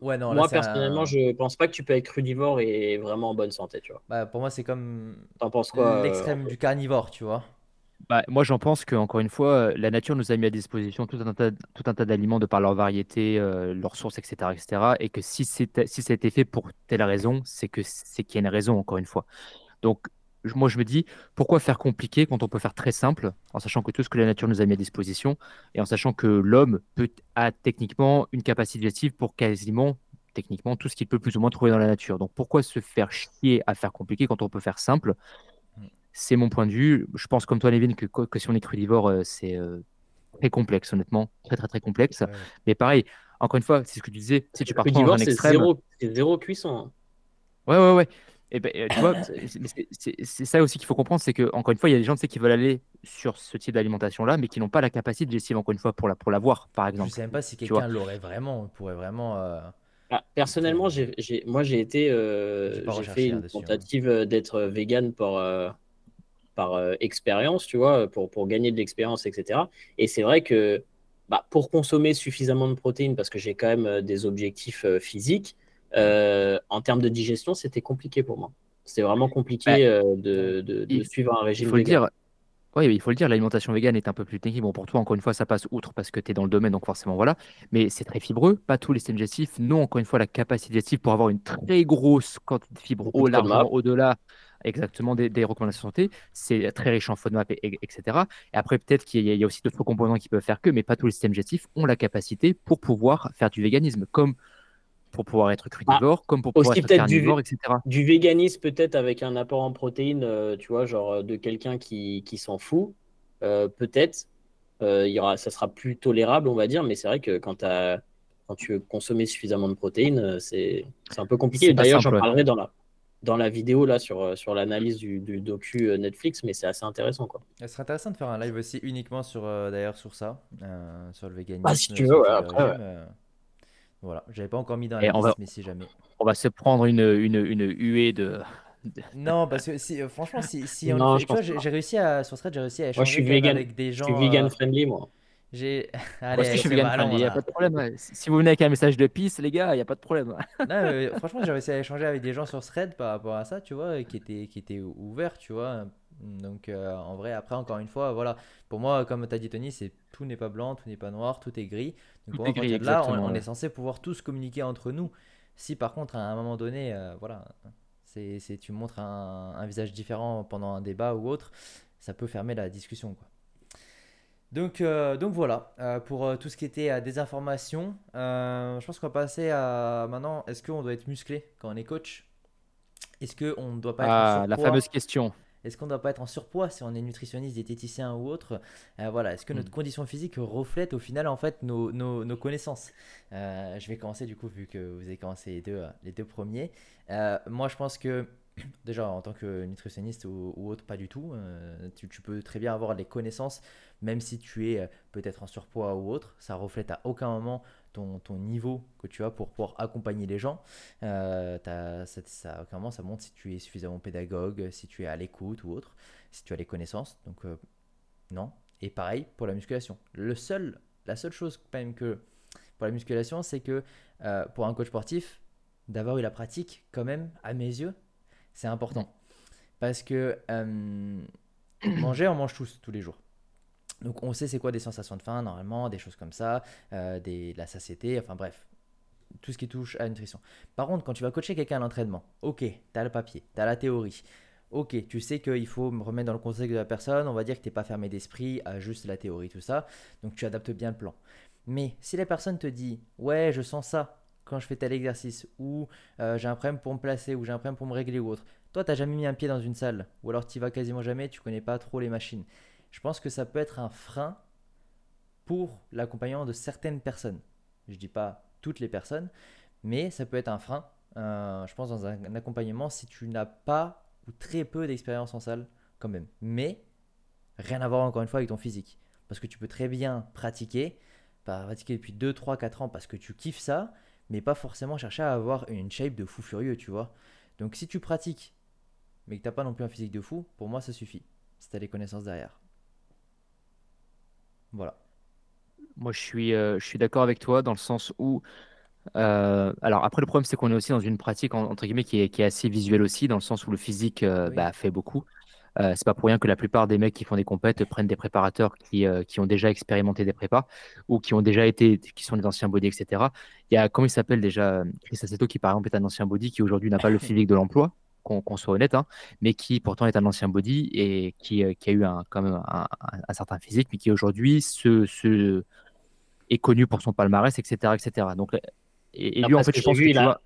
Ouais, non, Moi, personnellement, un... je pense pas que tu peux être crudivore et vraiment en bonne santé, tu vois. bah, pour moi, c'est comme T'en penses quoi, euh, l'extrême du carnivore, tu vois. Bah, moi, j'en pense que, encore une fois, euh, la nature nous a mis à disposition tout un tas, tout un tas d'aliments de par leur variété, euh, leurs sources, etc., etc. Et que si si ça a été fait pour telle raison, c'est que c'est qu'il y a une raison, encore une fois. Donc, moi, je me dis, pourquoi faire compliqué quand on peut faire très simple, en sachant que tout ce que la nature nous a mis à disposition, et en sachant que l'homme peut, a techniquement une capacité digestive pour quasiment, techniquement, tout ce qu'il peut plus ou moins trouver dans la nature. Donc, pourquoi se faire chier à faire compliqué quand on peut faire simple? Mm. C'est mon point de vue. Je pense, comme toi, Nevin, que, que si on est crudivore, euh, c'est euh, très complexe, honnêtement. Très, très, très complexe. Ouais. Mais pareil, encore une fois, c'est ce que tu disais, si tu pars dans un c'est extrême. zéro, c'est zéro cuisson. hein. Ouais, ouais, ouais. Et ben, euh, tu vois, c'est ça aussi qu'il faut comprendre, c'est que encore une fois, il y a des gens tu sais, qui veulent aller sur ce type d'alimentation-là, mais qui n'ont pas la capacité digestive, encore une fois, pour la, pour l'avoir, par Je exemple. sais même pas si quelqu'un l'aurait vraiment, pourrait vraiment. euh, Ah, personnellement, j'ai, j'ai- moi, j'ai été, euh, J'ai fait une hein. tentative d'être vegan par, euh, par euh, expérience, tu vois, pour, pour gagner de l'expérience, etc. Et c'est vrai que bah, pour consommer suffisamment de protéines, parce que j'ai quand même des objectifs euh, physiques, euh, en termes de digestion, c'était compliqué pour moi. C'était vraiment compliqué Bah, euh, de, de- de il- suivre un Il régime faut le dire, oui, il faut le dire, l'alimentation végane est un peu plus technique. Bon, pour toi, encore une fois, ça passe outre parce que tu es dans le domaine, donc forcément, voilà. Mais c'est très fibreux. Pas tous les systèmes digestifs n'ont, encore une fois, la capacité digestive pour avoir une très grosse quantité de fibres au largement au-delà exactement des, des recommandations de santé. C'est très riche en FODMAP, et- et- etc. Et après, peut-être qu'il y, a il y a aussi d'autres composants qui peuvent faire que, mais pas tous les systèmes digestifs ont la capacité pour pouvoir faire du véganisme, comme pour pouvoir être crudivore, comme pour pouvoir aussi être peut-être du carnivore, etc. Du véganisme peut-être avec un apport en protéines, euh, tu vois, genre euh, de quelqu'un qui, qui s'en fout, euh, peut-être, euh, il y aura, ça sera plus tolérable, on va dire, mais c'est vrai que quand, tu veux consommer suffisamment de protéines, c'est c'est un peu compliqué. D'ailleurs, j'en parlerai dans la, dans la vidéo là sur, sur l'analyse du, du docu Netflix, mais c'est assez intéressant. Quoi. Ce serait intéressant de faire un live aussi uniquement sur, euh, d'ailleurs, sur ça, euh, sur le véganisme. Bah, si tu veux, ouais, après, régime, euh, Voilà, j'avais pas encore mis dans Et la on liste, va- mais si jamais. On va se prendre une, une, une huée de. de- Non, parce que si, euh, franchement, si, si on Non, je tu vois, pense j'ai pas. j'ai réussi à, sur Thread, j'ai réussi à Moi, je échanger suis quand même vegan, avec des je gens. suis vegan euh, friendly, moi. j'ai. Moi Allez, je suis c'est vegan friendly, il n'y a là. pas de problème. Si si vous venez avec un message de peace, les gars, il n'y a pas de problème. Non, mais franchement, j'ai réussi à échanger avec des gens sur Thread par rapport à ça, tu vois, qui étaient, qui étaient ouverts, tu vois. Donc, euh, en vrai, après, encore une fois, voilà. Pour moi, comme tu as dit, Tony, c'est tout n'est pas blanc, tout n'est pas noir, tout est gris. Donc, pour est moi, à gris, partir de là, on, est censé pouvoir tous communiquer entre nous. Si par contre, à un moment donné, euh, voilà, c'est, c'est, tu montres un, un visage différent pendant un débat ou autre, ça peut fermer la discussion, quoi. Donc, euh, donc voilà, pour tout ce qui était euh, désinformation, je pense qu'on va passer à maintenant, est-ce qu'on doit être musclé quand on est coach? Est-ce qu'on ne doit pas être Ah, la fameuse question. Est-ce qu'on ne doit pas être en surpoids si on est nutritionniste, diététicien ou autre Euh, Voilà, est-ce que notre Mm. condition physique reflète au final en fait nos, nos- nos connaissances? Euh, Je vais commencer du coup vu que vous avez commencé les deux, les deux premiers. Euh, moi je pense que déjà en tant que nutritionniste ou, ou autre, pas du tout. Euh, tu, tu peux très bien avoir les connaissances même si tu es peut-être en surpoids ou autre. Ça reflète à aucun moment ton, ton niveau que tu as pour pouvoir accompagner les gens. Euh, ça, ça, ça montre si tu es suffisamment pédagogue, si tu es à l'écoute ou autre, si tu as les connaissances. Donc, euh, non. Et pareil pour la musculation. Le seul, la seule chose quand même que pour la musculation, c'est que euh, pour un coach sportif, d'avoir eu la pratique, quand même, à mes yeux, c'est important. Parce que euh, manger, on mange tous, tous les jours. Donc on sait c'est quoi des sensations de faim, normalement, des choses comme ça, euh, des, la satiété, enfin bref, tout ce qui touche à la nutrition. Par contre, quand tu vas coacher quelqu'un à l'entraînement, ok, tu as le papier, tu as la théorie, ok, tu sais qu'il faut me remettre dans le contexte de la personne, on va dire que tu n'es pas fermé d'esprit à juste la théorie, tout ça, donc tu adaptes bien le plan. Mais si la personne te dit, ouais, je sens ça quand je fais tel exercice, ou euh, j'ai un problème pour me placer, ou j'ai un problème pour me régler ou autre, toi, tu n'as jamais mis un pied dans une salle, ou alors tu vas quasiment jamais, tu connais pas trop les machines. Je pense que ça peut être un frein pour l'accompagnement de certaines personnes. Je dis pas toutes les personnes, mais ça peut être un frein, euh, je pense, dans un, accompagnement si tu n'as pas ou très peu d'expérience en salle, quand même. Mais rien à voir encore une fois avec ton physique. Parce que tu peux très bien pratiquer, pas pratiquer depuis 2, 3, 4 ans parce que tu kiffes ça, mais pas forcément chercher à avoir une shape de fou furieux, tu vois. Donc si tu pratiques, mais que tu n'as pas non plus un physique de fou, pour moi ça suffit. Si tu as les connaissances derrière. Voilà. Moi, je suis, euh, je suis d'accord avec toi dans le sens où alors après, le problème, c'est qu'on est aussi dans une pratique, entre guillemets, qui est, qui est, assez visuelle aussi, dans le sens où le physique bah, fait beaucoup. Euh, c'est pas pour rien que la plupart des mecs qui font des compètes prennent des préparateurs qui, euh, qui ont déjà expérimenté des prépas ou qui ont déjà été, qui sont des anciens body, etc. Il y a, comment il s'appelle déjà, Chris Assetto, qui par exemple est un ancien body qui aujourd'hui n'a pas le physique de l'emploi, qu'on soit honnête, hein, mais qui pourtant est un ancien body et qui, euh, qui a eu un, quand même un, certain physique, mais qui aujourd'hui se, se, est connu pour son palmarès, etc. etc. Donc, et, lui, en fait, je pense que il a,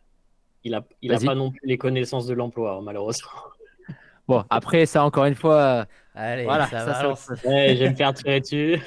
il a, il a pas non plus les connaissances de l'emploi, malheureusement. Bon, après, ça, encore une fois. Allez, voilà, ça, ça, je vais me faire tirer dessus.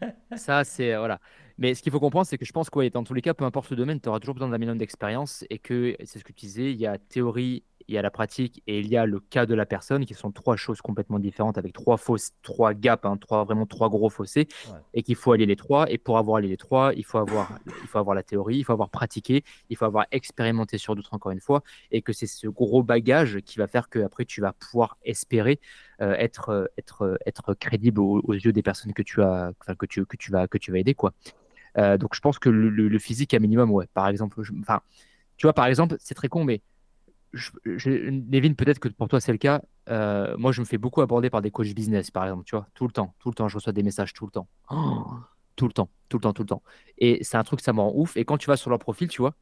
ça, c'est. Voilà. Mais ce qu'il faut comprendre, c'est que je pense que dans tous les cas, peu importe le domaine, tu auras toujours besoin d'un minimum d'expérience et que c'est ce que tu disais, il y a théorie il y a la pratique et il y a le cas de la personne, qui sont trois choses complètement différentes avec trois fausses, trois gaps, hein, trois, vraiment trois gros fossés, et qu'il faut allier les trois. Et pour avoir allié les trois, il faut avoir, il faut avoir la théorie, il faut avoir pratiqué, il faut avoir expérimenté sur d'autres encore une fois, et que c'est ce gros bagage qui va faire que après tu vas pouvoir espérer euh, être, euh, être, être crédible aux, yeux des personnes que tu as, que tu, que tu vas, que tu vas aider, quoi. Euh, donc je pense que le, le, physique à minimum, ouais. Par exemple, enfin, tu vois, par exemple, c'est très con, mais je, peut-être que pour toi c'est le cas. Euh, moi, je me fais beaucoup aborder par des coachs business, par exemple, tu vois, tout le temps, tout le temps, je reçois des messages tout le temps, tout le temps, tout le temps, tout le temps. Et c'est un truc, ça me rend ouf. Et quand tu vas sur leur profil, tu vois,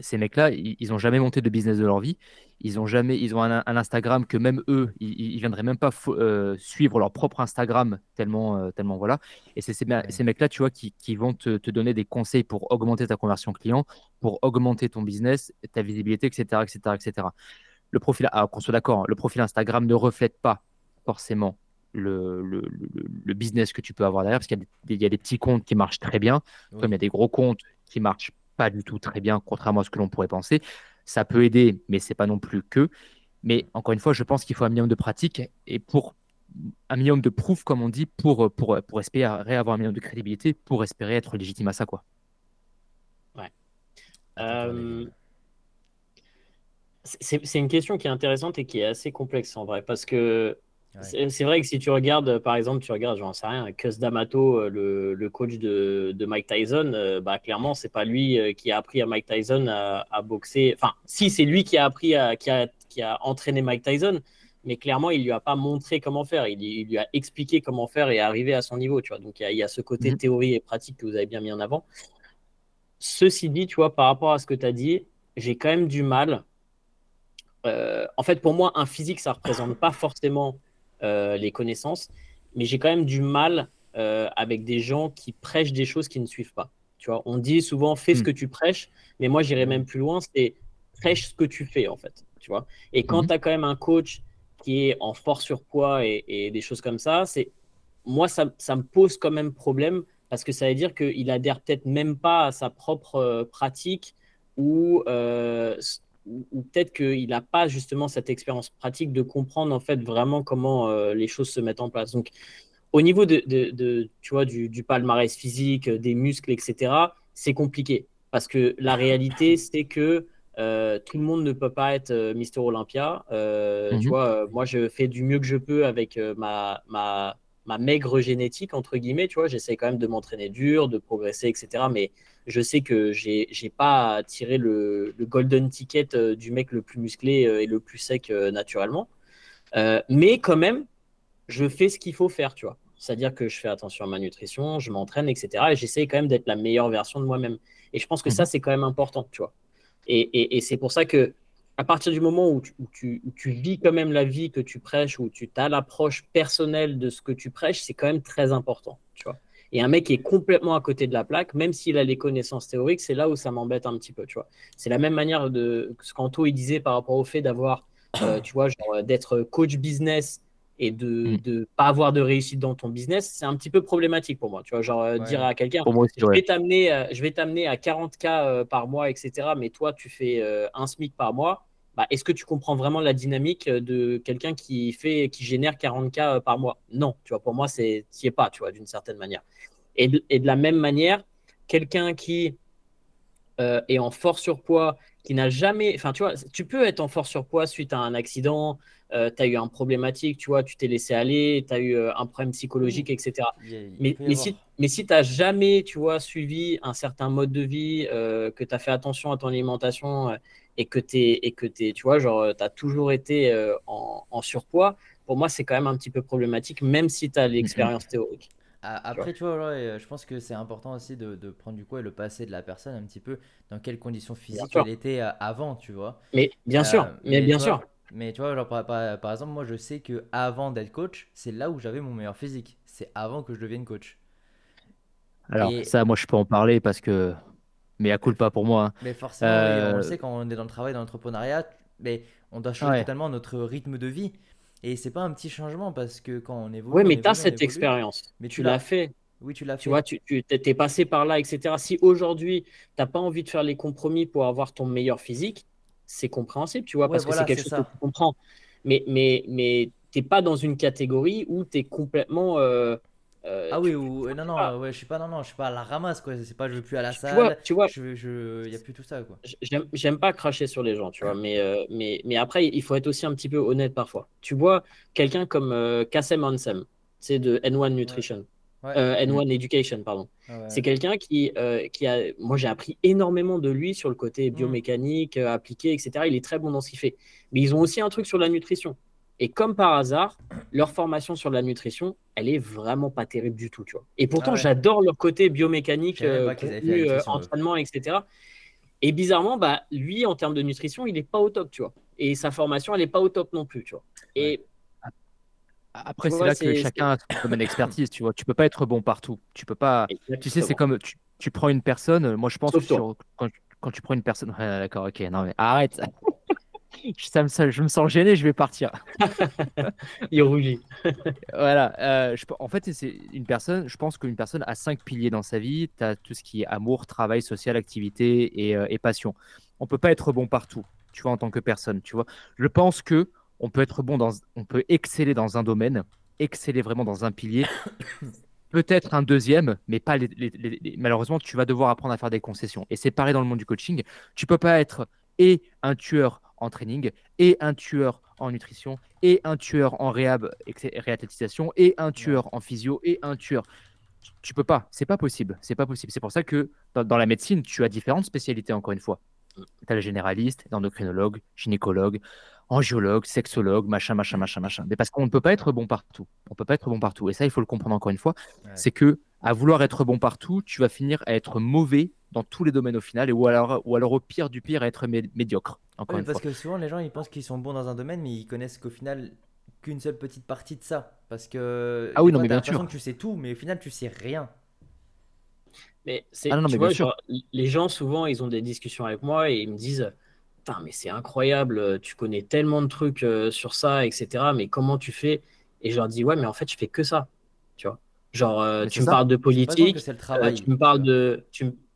ces mecs-là, ils n'ont jamais monté de business de leur vie. Ils ont jamais, ils ont un, Instagram que même eux, ils, ne viendraient même pas euh, suivre leur propre Instagram tellement, euh, tellement voilà. Et c'est ces, mecs-là, tu vois, qui, vont te, donner des conseils pour augmenter ta conversion client, pour augmenter ton business, ta visibilité, etc., etc., etc. Le profil, ah, qu'on soit d'accord, hein, le profil Instagram ne reflète pas forcément le, le, business que tu peux avoir derrière, parce qu'il y, y, a des petits comptes qui marchent très bien, comme il y a des gros comptes qui marchent pas du tout très bien, contrairement à ce que l'on pourrait penser. Ça peut aider, mais c'est pas non plus que. Mais encore une fois, je pense qu'il faut un minimum de pratique et pour un minimum de proof, comme on dit, pour, pour, pour espérer avoir un minimum de crédibilité, pour espérer être légitime à ça. Quoi. Ouais. Euh, c'est une question qui est intéressante et qui est assez complexe en vrai, parce que c'est vrai que si tu regardes, par exemple, tu regardes, j'en sais rien, Cus D'Amato, euh, le, coach de, Mike Tyson, euh, bah, clairement, c'est pas lui euh, qui a appris à Mike Tyson à, boxer. Enfin, si, c'est lui qui a appris à, qui a, qui a entraîné Mike Tyson, mais clairement, il lui a pas montré comment faire. Il, lui a expliqué comment faire et arriver à son niveau, tu vois. Donc, il y, a ce côté mhm. théorie et pratique que vous avez bien mis en avant. Ceci dit, tu vois, par rapport à ce que tu as dit, j'ai quand même du mal. en fait, pour moi, un physique, ça représente pas forcément euh, les connaissances, mais j'ai quand même du mal euh, avec des gens qui prêchent des choses qui ne suivent pas. Tu vois, on dit souvent fais ce hmm. que tu prêches, mais moi j'irais même plus loin, c'est prêche ce que tu fais en fait. Tu vois. Et quand hmm. tu as quand même un coach qui est en fort surpoids et, et des choses comme ça, c'est moi ça, ça, me pose quand même problème parce que ça veut dire qu'il adhère peut-être même pas à sa propre euh, pratique ou ou, peut-être qu'il n'a pas justement cette expérience pratique de comprendre en fait vraiment comment euh, les choses se mettent en place. Donc, au niveau de, de, tu vois, du, du, palmarès physique, des muscles, etc., c'est compliqué parce que la réalité, c'est que euh, tout le monde ne peut pas être euh, Mister Olympia. Tu mhm. vois, moi, je fais du mieux que je peux avec ma, ma, ma maigre génétique, entre guillemets, tu vois, j'essaie quand même de m'entraîner dur, de progresser, etc. Mais je sais que j'ai n'ai pas tiré le, le, golden ticket euh, du mec le plus musclé euh, et le plus sec euh, naturellement. mais quand même, je fais ce qu'il faut faire, tu vois. C'est-à-dire que je fais attention à ma nutrition, je m'entraîne, etc. Et j'essaie quand même d'être la meilleure version de moi-même. Et je pense que ça, mhm. c'est quand même important, tu vois. Et, et, et c'est pour ça que à partir du moment où tu, vis quand même la vie que tu prêches, où tu as l'approche personnelle de ce que tu prêches, c'est quand même très important, tu vois. Et un mec qui est complètement à côté de la plaque, même s'il a les connaissances théoriques, c'est là où ça m'embête un petit peu, tu vois. C'est la même manière de ce qu'Anto il disait par rapport au fait d'avoir, euh, tu vois, d'être coach business et de ne mm. pas avoir de réussite dans ton business, c'est un petit peu problématique pour moi. Tu vois, genre euh, dire à quelqu'un, je vais t'amener, euh, je vais t'amener à 40K par mois, etc. Mais toi, tu fais un SMIC par mois bah, est-ce que tu comprends vraiment la dynamique euh, de quelqu'un qui fait, qui génère 40K euh, par mois? Non, tu vois, pour moi, c'est n'y es pas, tu vois, d'une certaine manière. Et de, la même manière, quelqu'un qui euh, est en fort surpoids, qui n'a jamais. Enfin, tu vois, tu peux être en force surpoids suite à un accident, euh, tu as eu un problématique, tu vois, tu t'es laissé aller, tu as eu un problème psychologique, etc. mais, mais, si, mais si tu n'as jamais, tu vois, suivi un certain mode de vie, euh, que tu as fait attention à ton alimentation et que tu et que es, tu vois, genre, tu as toujours été en, en, surpoids, pour moi, c'est quand même un petit peu problématique, même si tu as l'expérience théorique. Après, tu vois, je pense que c'est important aussi de, de, prendre du coup et le passé de la personne un petit peu dans quelles conditions physiques elle était avant, tu vois. Mais bien sûr, mais, bien sûr. Mais tu vois, genre, par, par, exemple, moi je sais que avant d'être coach, c'est là où j'avais mon meilleur physique. C'est avant que je devienne coach. Alors, ça, moi je peux en parler parce que. Mais à coule pas pour moi. Hein. Mais forcément, on le euh, sait quand on est dans le travail, dans l'entrepreneuriat, mais on doit changer totalement notre rythme de vie. Et c'est pas un petit changement parce que quand on évolue. Oui, mais tu as cette expérience. Mais tu, l'as fait. Oui, tu l'as fait. Tu vois, tu, tu es passé par là, etc. Si aujourd'hui, tu n'as pas envie de faire les compromis pour avoir ton meilleur physique, c'est compréhensible, tu vois, parce que c'est quelque chose que tu comprends. Mais, mais, mais tu n'es pas dans une catégorie où tu es complètement. Euh, euh, ah oui, ou, non, non, ouais, je suis pas, non, non, je suis pas à la ramasse, quoi. C'est pas, je veux plus à la salle. Tu vois, tu vois, je, y a plus tout ça, quoi. J'aime pas cracher sur les gens, tu vois, mais, euh, mais, mais après, il faut être aussi un petit peu honnête parfois. Tu vois, quelqu'un comme euh, Kassem Ansem, c'est de N1 Nutrition. N1 Education, pardon. C'est quelqu'un qui, qui a. Moi, j'ai appris énormément de lui sur le côté mm. biomécanique, appliqué, etc. Il est très bon dans ce qu'il fait. Mais ils ont aussi un truc sur la nutrition. Et comme par hasard, leur formation sur la nutrition, elle est vraiment pas terrible du tout, tu vois. Et pourtant, ah j'adore leur côté biomécanique, euh, euh, entraînement, etc. Et bizarrement, bah, lui, en termes de nutrition, il n'est pas au top, tu vois. Et sa formation, elle n'est pas au top non plus, tu vois. Et après, c'est là que chacun a son domaine d'expertise, tu vois. Tu peux pas être bon partout. Tu peux pas. Tu sais, c'est comme tu, prends une personne. Moi, je pense que quand, quand, tu prends une personne. D'accord, ok, non mais arrête je, je me sens gêné, je vais partir. Il rougit. voilà. Euh, je, en fait, c'est une personne. Je pense qu'une personne a cinq piliers dans sa vie. Tu as tout ce qui est amour, travail, social, activité et, euh, et, passion. On peut pas être bon partout. Tu vois, en tant que personne. Tu vois. Je pense que on peut être bon dans, on peut exceller dans un domaine, exceller vraiment dans un pilier. Peut-être un deuxième, mais pas les, malheureusement, tu vas devoir apprendre à faire des concessions. Et c'est pareil dans le monde du coaching. Tu peux pas être et un tueur en training, et un tueur en nutrition, et un tueur en réhab, réathlétisation, et un tueur en physio, et un tueur. Tu peux pas, c'est pas possible, c'est pas possible. C'est pour ça que dans, la médecine, tu as différentes spécialités, encore une fois. Tu as le généraliste, l'endocrinologue, gynécologue, angiologue, sexologue, machin, machin, machin, machin. Mais parce qu'on ne peut pas être bon partout. On peut pas être bon partout. Et ça, il faut le comprendre encore une fois. C'est que à vouloir être bon partout, tu vas finir à être mauvais dans tous les domaines au final, et ou alors, ou alors au pire du pire, à être médiocre. Encore parce que souvent les gens ils pensent qu'ils sont bons dans un domaine, mais ils connaissent qu'au final qu'une seule petite partie de ça. Parce que ah oui, non, mais bien sûr. que tu sais tout, mais au final tu sais rien. Mais c'est, ah les gens souvent ils ont des discussions avec moi et ils me disent Putain, mais c'est incroyable, tu connais tellement de trucs euh, sur ça, etc. Mais comment tu fais? Et je leur dis Ouais, mais en fait, je fais que ça. Tu vois Genre, euh, tu me parles de politique, euh, tu me parles de.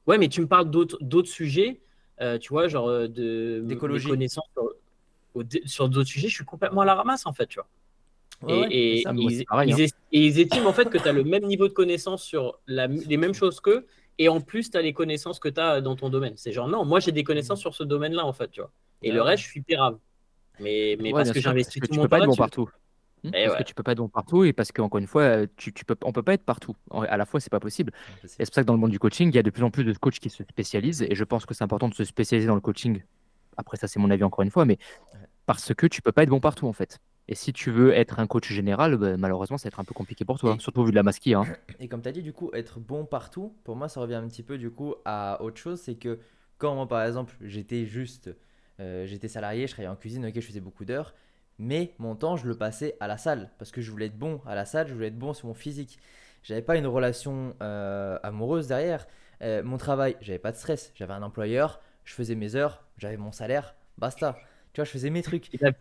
Ouais, mais tu me parles d'autres, d'autres sujets, euh, tu vois, genre de d'écologie. connaissances sur, d'autres sujets, je suis complètement à la ramasse en fait, tu vois. et, ils, estiment en fait que tu as le même niveau de connaissance sur la, les mêmes choses qu'eux, et en plus, tu as les connaissances que tu as dans ton domaine. C'est genre, non, moi j'ai des connaissances sur ce domaine-là en fait, tu vois. Et le reste, je suis pérave. Mais, mais parce que j'investis tout mon temps. Bon partout. Hmm, parce que tu peux pas être bon partout et parce qu'encore une fois, tu, tu peux, on peut pas être partout. À la fois, c'est pas possible. Et c'est pour ça que dans le monde du coaching, il y a de plus en plus de coachs qui se spécialisent. Et je pense que c'est important de se spécialiser dans le coaching. Après, ça, c'est mon avis encore une fois, mais parce que tu peux pas être bon partout en fait. Et si tu veux être un coach général, bah, malheureusement, ça va être un peu compliqué pour toi, surtout vu de la masquille. Hein. Et comme tu as dit, du coup, être bon partout, pour moi, ça revient un petit peu du coup à autre chose. C'est que quand moi, par exemple, j'étais juste, euh, j'étais salarié, je travaillais en cuisine, ok, je faisais beaucoup d'heures mais mon temps, je le passais à la salle parce que je voulais être bon à la salle, je voulais être bon sur mon physique. J'avais pas une relation euh, amoureuse derrière. Euh, mon travail, j'avais pas de stress. J'avais un employeur, je faisais mes heures, j'avais mon salaire, basta. Tu vois, je faisais mes trucs. Il a,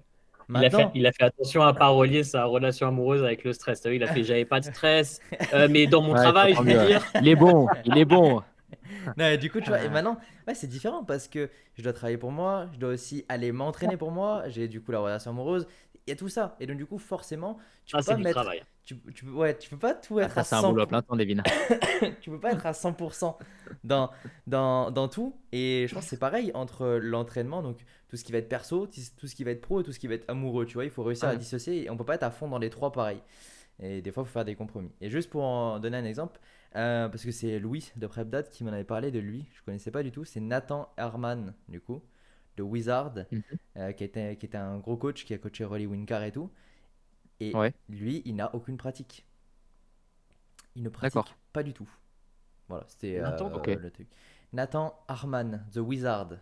fait, il a fait, attention à pas relier sa relation amoureuse avec le stress. il a fait j'avais pas de stress, euh, mais dans mon travail, je veux dire. Il est bon, il est bon. non, du coup, tu vois, et maintenant, ouais, c'est différent parce que je dois travailler pour moi, je dois aussi aller m'entraîner pour moi, j'ai du coup la relation amoureuse. il y a tout ça. Et donc, du coup, forcément, tu Ah, peux c'est pas du mettre. travail. Tu, tu peux- ouais, tu peux pas tout Ah, être ça, à c'est un 100 boulot à plein temps, tu peux pas être à 100% dans, dans, dans tout. Et je pense que c'est pareil entre l'entraînement, donc tout ce qui va être perso, tout ce qui va être pro et tout ce qui va être amoureux. Tu vois, il faut réussir à Ouais. dissocier et on peut pas être à fond dans les trois pareils. Et des fois, il faut faire des compromis. Et juste pour en donner un exemple, euh, parce que c'est Louis de PrepDat qui m'en avait parlé de lui, je connaissais pas du tout, c'est Nathan Herman, du coup, de Wizard, Mhm. euh, qui, était, qui était un gros coach qui a coaché Rolly Winkar et tout. Et Ouais. lui, il n'a aucune pratique. Il ne pratique D'accord. pas du tout. Voilà, c'était Nathan euh, le truc. Nathan Harman, The Wizard.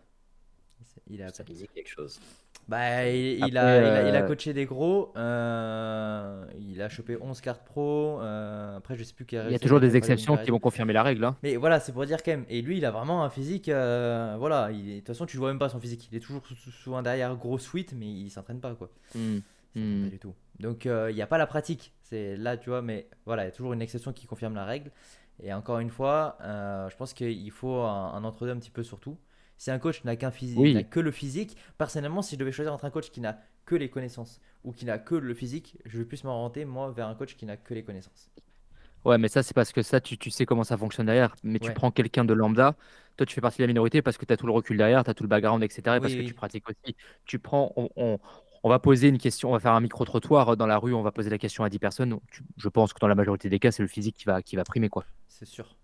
Il a, dit quelque chose. Bah, il, a, il, a, il a euh, coaché des gros. euh, il a chopé 11 cartes pro. euh, après, je sais plus quel Il y a toujours a des exceptions qui vont confirmer la règle. hein. mais voilà, c'est pour dire quand même. Et lui, il a vraiment un physique. euh, voilà, de toute façon, tu vois même pas son physique. Il est toujours sou- sou- souvent derrière gros sweat, mais il s'entraîne pas quoi. Hmm. pas du tout. Donc il n'y a pas la pratique. C'est là, tu vois, mais voilà, il y a toujours une exception qui confirme la règle. Et encore une fois, je pense qu'il faut un, un entre-deux un petit peu surtout. Si un coach n'a qu'un physique, Oui. n'a que le physique, personnellement, si je devais choisir entre un coach qui n'a que les connaissances ou qui n'a que le physique, je vais plus m'orienter moi vers un coach qui n'a que les connaissances. Ouais, mais ça, c'est parce que ça, tu, tu sais comment ça fonctionne derrière. Mais tu prends quelqu'un de lambda, toi, tu fais partie de la minorité parce que tu as tout le recul derrière, tu as tout le background, etc. et parce Oui, que tu pratiques aussi. Tu prends, on, on- on va poser une question, on va faire un micro-trottoir dans la rue, on va poser la question à 10 personnes. Tu- je pense que dans la majorité des cas, c'est le physique qui va, qui va primer, quoi. C'est sûr.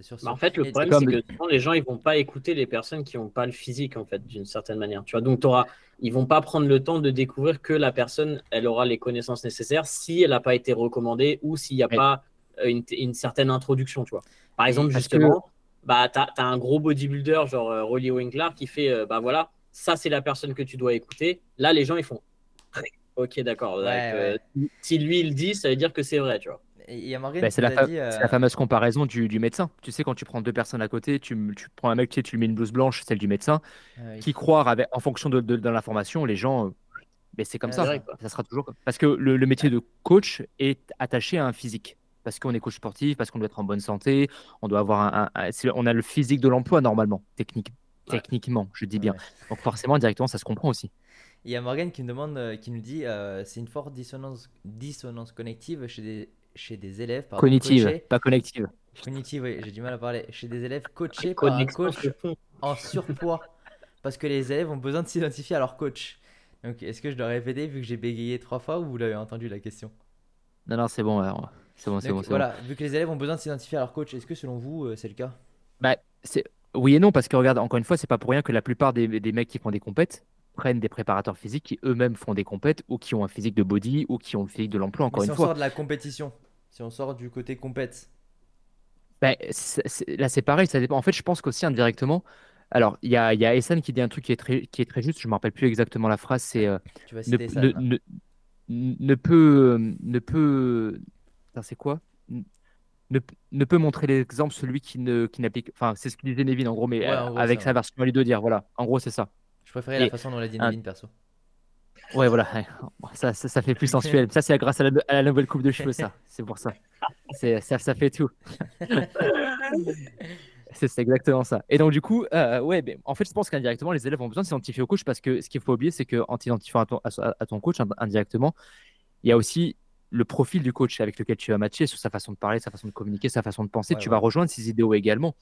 Sûr. Bah, en fait, le problème, c'est que souvent, les gens, ils vont pas écouter les personnes qui n'ont pas le physique, en fait, d'une certaine manière. Tu vois, donc, t'auras- ils vont pas prendre le temps de découvrir que la personne, elle aura les connaissances nécessaires si elle n'a pas été recommandée ou s'il n'y a pas euh, une, une certaine introduction, tu vois. Par exemple, parce justement, bah, tu as, un gros bodybuilder, genre euh, Rolly Winkler, qui fait, euh, bah voilà, ça, c'est la personne que tu dois écouter. Là, les gens, ils font, ok, d'accord. Ouais, euh, si lui, il le dit, ça veut dire que c'est vrai, tu vois. Et il y a Morgan Bah, qui c'est la, nous a fa- dit, c'est euh, la fameuse comparaison du, du médecin. Tu sais, quand tu prends deux personnes à côté, tu, tu prends un mec, tu, sais, tu lui mets une blouse blanche, celle du médecin, euh, qui croire avec, en fonction de, de, de l'information, les gens, euh, mais c'est comme Ouais, ça. vrai. Ça sera toujours Parce que le, le métier de coach est attaché à un physique. Parce qu'on est coach sportif, parce qu'on doit être en bonne santé, on doit avoir un, un- un- c'est- on a le physique de l'emploi normalement, technique, Ouais. techniquement, je dis bien. Ouais. Donc forcément, directement, ça se comprend aussi. Il y a Morgan qui me demande, euh, qui nous dit, euh, c'est une forte dissonance, dissonance connective chez des, chez des élèves, pardon, Cognitive, coachés- pas connective. cognitive, oui, j'ai du mal à parler, chez des élèves coachés par un coach en surpoids, parce que les élèves ont besoin de s'identifier à leur coach. Donc, est-ce que je dois répéter vu que j'ai bégayé trois fois ou vous l'avez entendu la question? Non, non, c'est bon, c'est bon, c'est bon, Voilà, vu que les élèves ont besoin de s'identifier à leur coach, est-ce que selon vous euh, c'est le cas? Bon. Bah, oui et non, parce que regarde, encore une fois, c'est pas pour rien que la plupart des, des mecs qui font des compètes prennent des préparateurs physiques qui eux-mêmes font des compètes ou qui ont un physique de body ou qui ont le physique de l'emploi, encore Mais si une on fois. sort de la compétition, si on sort du côté compète, Ben, c'est- là, c'est pareil, ça dépend. En fait, je pense qu'aussi indirectement, alors, il y a, y a Essan qui dit un truc qui est très, qui est très juste, je ne me rappelle plus exactement la phrase, c'est euh, tu vas ne, ne, hein. ne, ne peut, ne peut, c'est quoi? Ne, ne peut montrer l'exemple celui qui ne, qui n'applique, enfin, c'est ce que disait Nevin en gros, mais Ouais, euh, en gros, avec ça, sa version à lui de dire, voilà, en gros, c'est ça. Je préférais la façon dont l'a dit un- Nevin perso. Ouais, voilà, ça, ça, ça fait plus sensuel. Ça, c'est grâce à la, à la nouvelle coupe de cheveux, ça, c'est pour ça. C'est, ça, ça fait tout. C'est exactement ça. Et donc, du coup, euh, ouais, ben, en fait, je pense qu'indirectement, les élèves ont besoin de s'identifier au coach parce que ce qu'il faut oublier, c'est qu'en t'identifiant à ton, à, à ton coach ind- indirectement, il y a aussi le profil du coach avec lequel tu vas matcher sur sa façon de parler, sa façon de communiquer, sa façon de penser. Ouais, tu ouais. vas rejoindre ses idéaux également.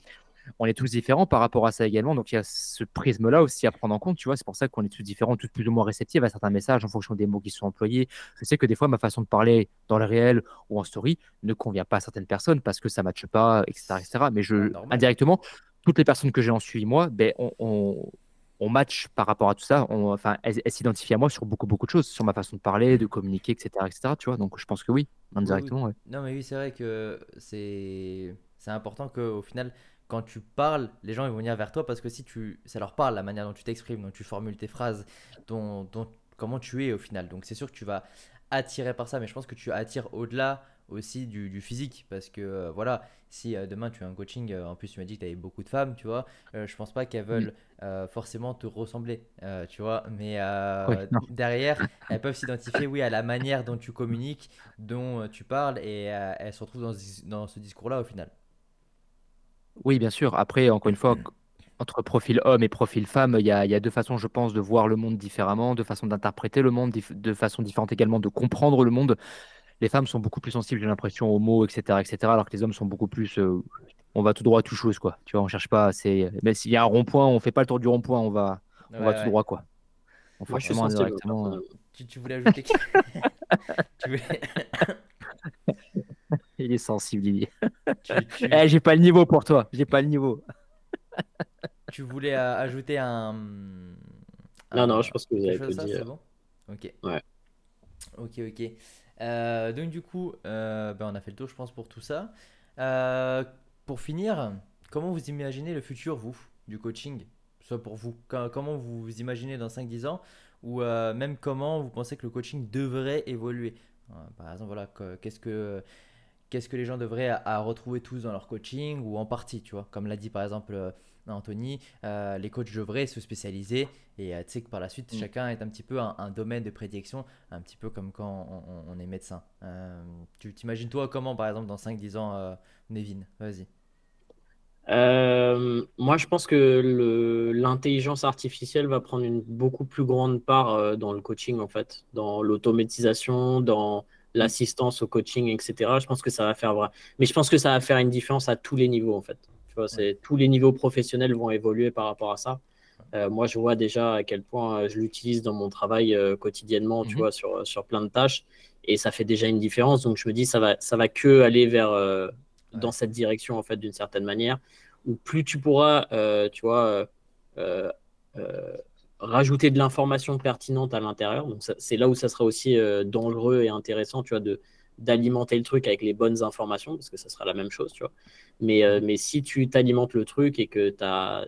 On est tous différents par rapport à ça également. Donc, il y a ce prisme-là aussi à prendre en compte. Tu vois, c'est pour ça qu'on est tous différents, tous plus ou moins réceptifs à certains messages en fonction des mots qui sont employés. Je sais que des fois, ma façon de parler dans le réel ou en story ne convient pas à certaines personnes parce que ça ne matche pas, etc., etc. Mais je, indirectement, toutes les personnes que j'ai en suivi, moi, ben, on, on, on match par rapport à tout ça. On, enfin, elles, elles s'identifient à moi sur beaucoup, beaucoup de choses, sur ma façon de parler, de communiquer, etc., etc. Tu vois, donc je pense que oui, indirectement, ouais. Non, mais oui, c'est vrai que c'est c'est important qu'au final, quand tu parles, les gens ils vont venir vers toi parce que si tu ça leur parle la manière dont tu t'exprimes, dont tu formules tes phrases, dont, dont- comment tu es au final. Donc c'est sûr que tu vas attirer par ça, mais je pense que tu attires au-delà aussi du, du physique parce que euh, voilà, si euh, demain tu as un coaching, euh, en plus tu m'as dit que tu avais beaucoup de femmes, tu vois, je pense pas qu'elles veulent forcément te ressembler, tu vois, mais Oui, derrière, elles peuvent s'identifier, oui, à la manière dont tu communiques, dont tu parles, et elles se retrouvent dans ce, dans ce discours-là au final. Oui, bien sûr. Après, encore une fois, entre profil homme et profil femme, il y a, il y a deux façons, je pense, de voir le monde différemment, deux façons d'interpréter le monde, dif- de façons différentes également de comprendre le monde. Les femmes sont beaucoup plus sensibles, j'ai l'impression, aux mots, etc., etc., alors que les hommes sont beaucoup plus. euh, on va tout droit à tout chose, quoi. Tu vois, on cherche pas. C'est... Mais s'il y a un rond-point, on fait pas le tour du rond-point, on va, on va Ouais, tout ouais. droit, quoi. On Moi, je suis forcément, sensible. indirectement, euh, personnellement. Tu, tu voulais ajouter qui tu, voulais, Il est sensible, Didier. tu, tu- Eh, j'ai pas le niveau pour toi. J'ai pas le niveau. tu voulais euh, ajouter un. Non, un- non, je pense que vous avez tout dit. c'est euh. bon? Ok. Ouais. Ok, ok. Euh, donc, du coup, euh, ben, on a fait le tour, je pense, pour tout ça. Euh, pour finir, comment vous imaginez le futur, vous, du coaching? Soit pour vous. Co- Comment vous vous imaginez dans 5-10 ans? Ou euh, même comment vous pensez que le coaching devrait évoluer? Euh, Par exemple, voilà, que- qu'est-ce que. Qu'est-ce que les gens devraient à, à retrouver tous dans leur coaching ou en partie, tu vois Comme l'a dit par exemple euh, Anthony, euh, les coachs devraient se spécialiser et euh, tu sais que par la suite, Mm. chacun est un petit peu un, un domaine de prédilection, un petit peu comme quand on, on- on est médecin. Euh, tu t'imagines toi comment par exemple dans 5-10 ans, Nevin Vas-y. Moi, je pense que l'intelligence artificielle va prendre une beaucoup plus grande part dans le coaching, en fait, dans l'automatisation, dans l'assistance au coaching, etc. Je pense que ça va faire vrai. Mais je pense que ça va faire une différence à tous les niveaux, en fait. Tu vois, c'est, tous les niveaux professionnels vont évoluer par rapport à ça. Euh, moi, je vois déjà à quel point euh, je l'utilise dans mon travail euh, quotidiennement, tu Mhm. vois, sur, sur plein de tâches. Et ça fait déjà une différence. Donc, je me dis, ça va, ça va que aller vers, euh, dans cette direction, en fait, d'une certaine manière où plus tu pourras, tu vois, rajouter de l'information pertinente à l'intérieur. Donc, c'est là où ça sera aussi euh, dangereux et intéressant, tu vois, de d'alimenter le truc avec les bonnes informations, parce que ça sera la même chose, tu vois. Mais, euh, mais si tu t'alimentes le truc et que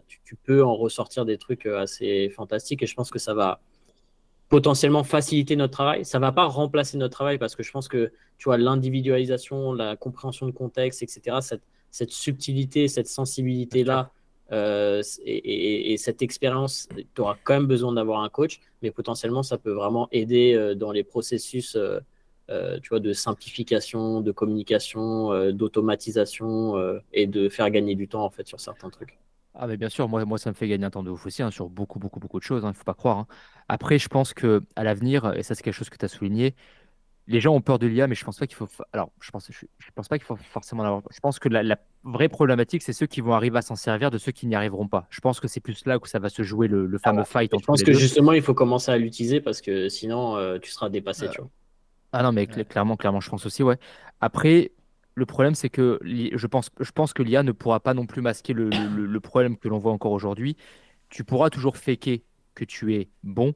tu, tu peux en ressortir des trucs euh, assez fantastiques, et je pense que ça va potentiellement faciliter notre travail. Ça va pas remplacer notre travail, parce que je pense que, tu vois, l'individualisation, la compréhension de contexte, etc., cette, cette subtilité, cette sensibilité-là, euh, et, et- et cette expérience, tu auras quand même besoin d'avoir un coach, mais potentiellement, ça peut vraiment aider euh, dans les processus euh, tu vois, de simplification, de communication, d'automatisation et de faire gagner du temps en fait sur certains trucs. Ah, mais bien sûr, moi, moi, ça me fait gagner un temps de ouf aussi hein, sur beaucoup, beaucoup, beaucoup de choses. Il ne faut pas croire. hein. Après, je pense que à l'avenir, et ça, c'est quelque chose que tu as souligné, les gens ont peur de l'IA, mais je pense pas qu'il faut. fa- Alors, je pense, je, je pense pas qu'il faut forcément en avoir. Je pense que la, la vraie problématique, c'est ceux qui vont arriver à s'en servir de ceux qui n'y arriveront pas. Je pense que c'est plus là où ça va se jouer le, le fameux fight Je pense les que deux. justement, il faut commencer à l'utiliser parce que sinon, euh, tu seras dépassé. Euh, tu vois. Ah non, mais cl- Ouais. clairement, clairement, je pense aussi, ouais. Après, le problème, c'est que je pense, je pense que l'IA ne pourra pas non plus masquer le- le problème que l'on voit encore aujourd'hui. Tu pourras toujours faker que tu es bon,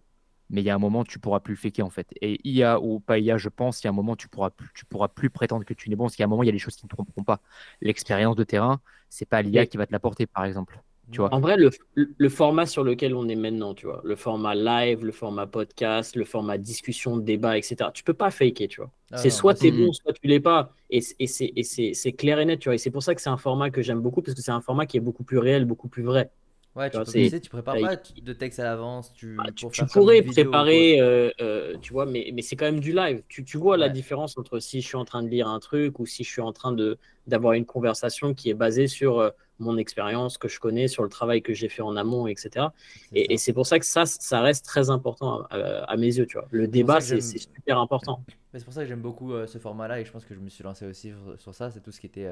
mais il y a un moment, tu pourras plus le faker, en fait. Et IA ou pas IA, je pense, il y a un moment, tu pourras plus, tu pourras plus prétendre que tu n'es bon, parce qu'il y a un moment, il y a des choses qui ne te tromperont pas. L'expérience de terrain, c'est pas l'IA qui va te l'apporter, par exemple. Tu vois. En vrai, le, le format sur lequel on est maintenant, tu vois, le format live, le format podcast, le format discussion, débat, etc., tu peux pas faker, tu vois. Ah c'est soit tu es bon, soit tu l'es pas. Et, et c'est- et c'est c'est clair et net, tu vois. Et c'est pour ça que c'est un format que j'aime beaucoup, parce que c'est un format qui est beaucoup plus réel, beaucoup plus vrai. Ouais, Tu tu, vois, peux, c'est- tu sais, tu prépares pas de texte à l'avance, tu, Ah, tu, pourrais préparer, euh, euh, tu vois, mais, mais c'est quand même du live. Tu, tu vois la différence entre si je suis en train de lire un truc ou si je suis en train de d'avoir une conversation qui est basée sur euh, mon expérience que je connais, sur le travail que j'ai fait en amont, etc. Et, c'est pour ça que ça, ça reste très important à, mes yeux, tu vois. Le débat, c'est super important. C'est pour ça que j'aime beaucoup ce format-là et je pense que je me suis lancé aussi sur, sur ça. C'est tout ce qui était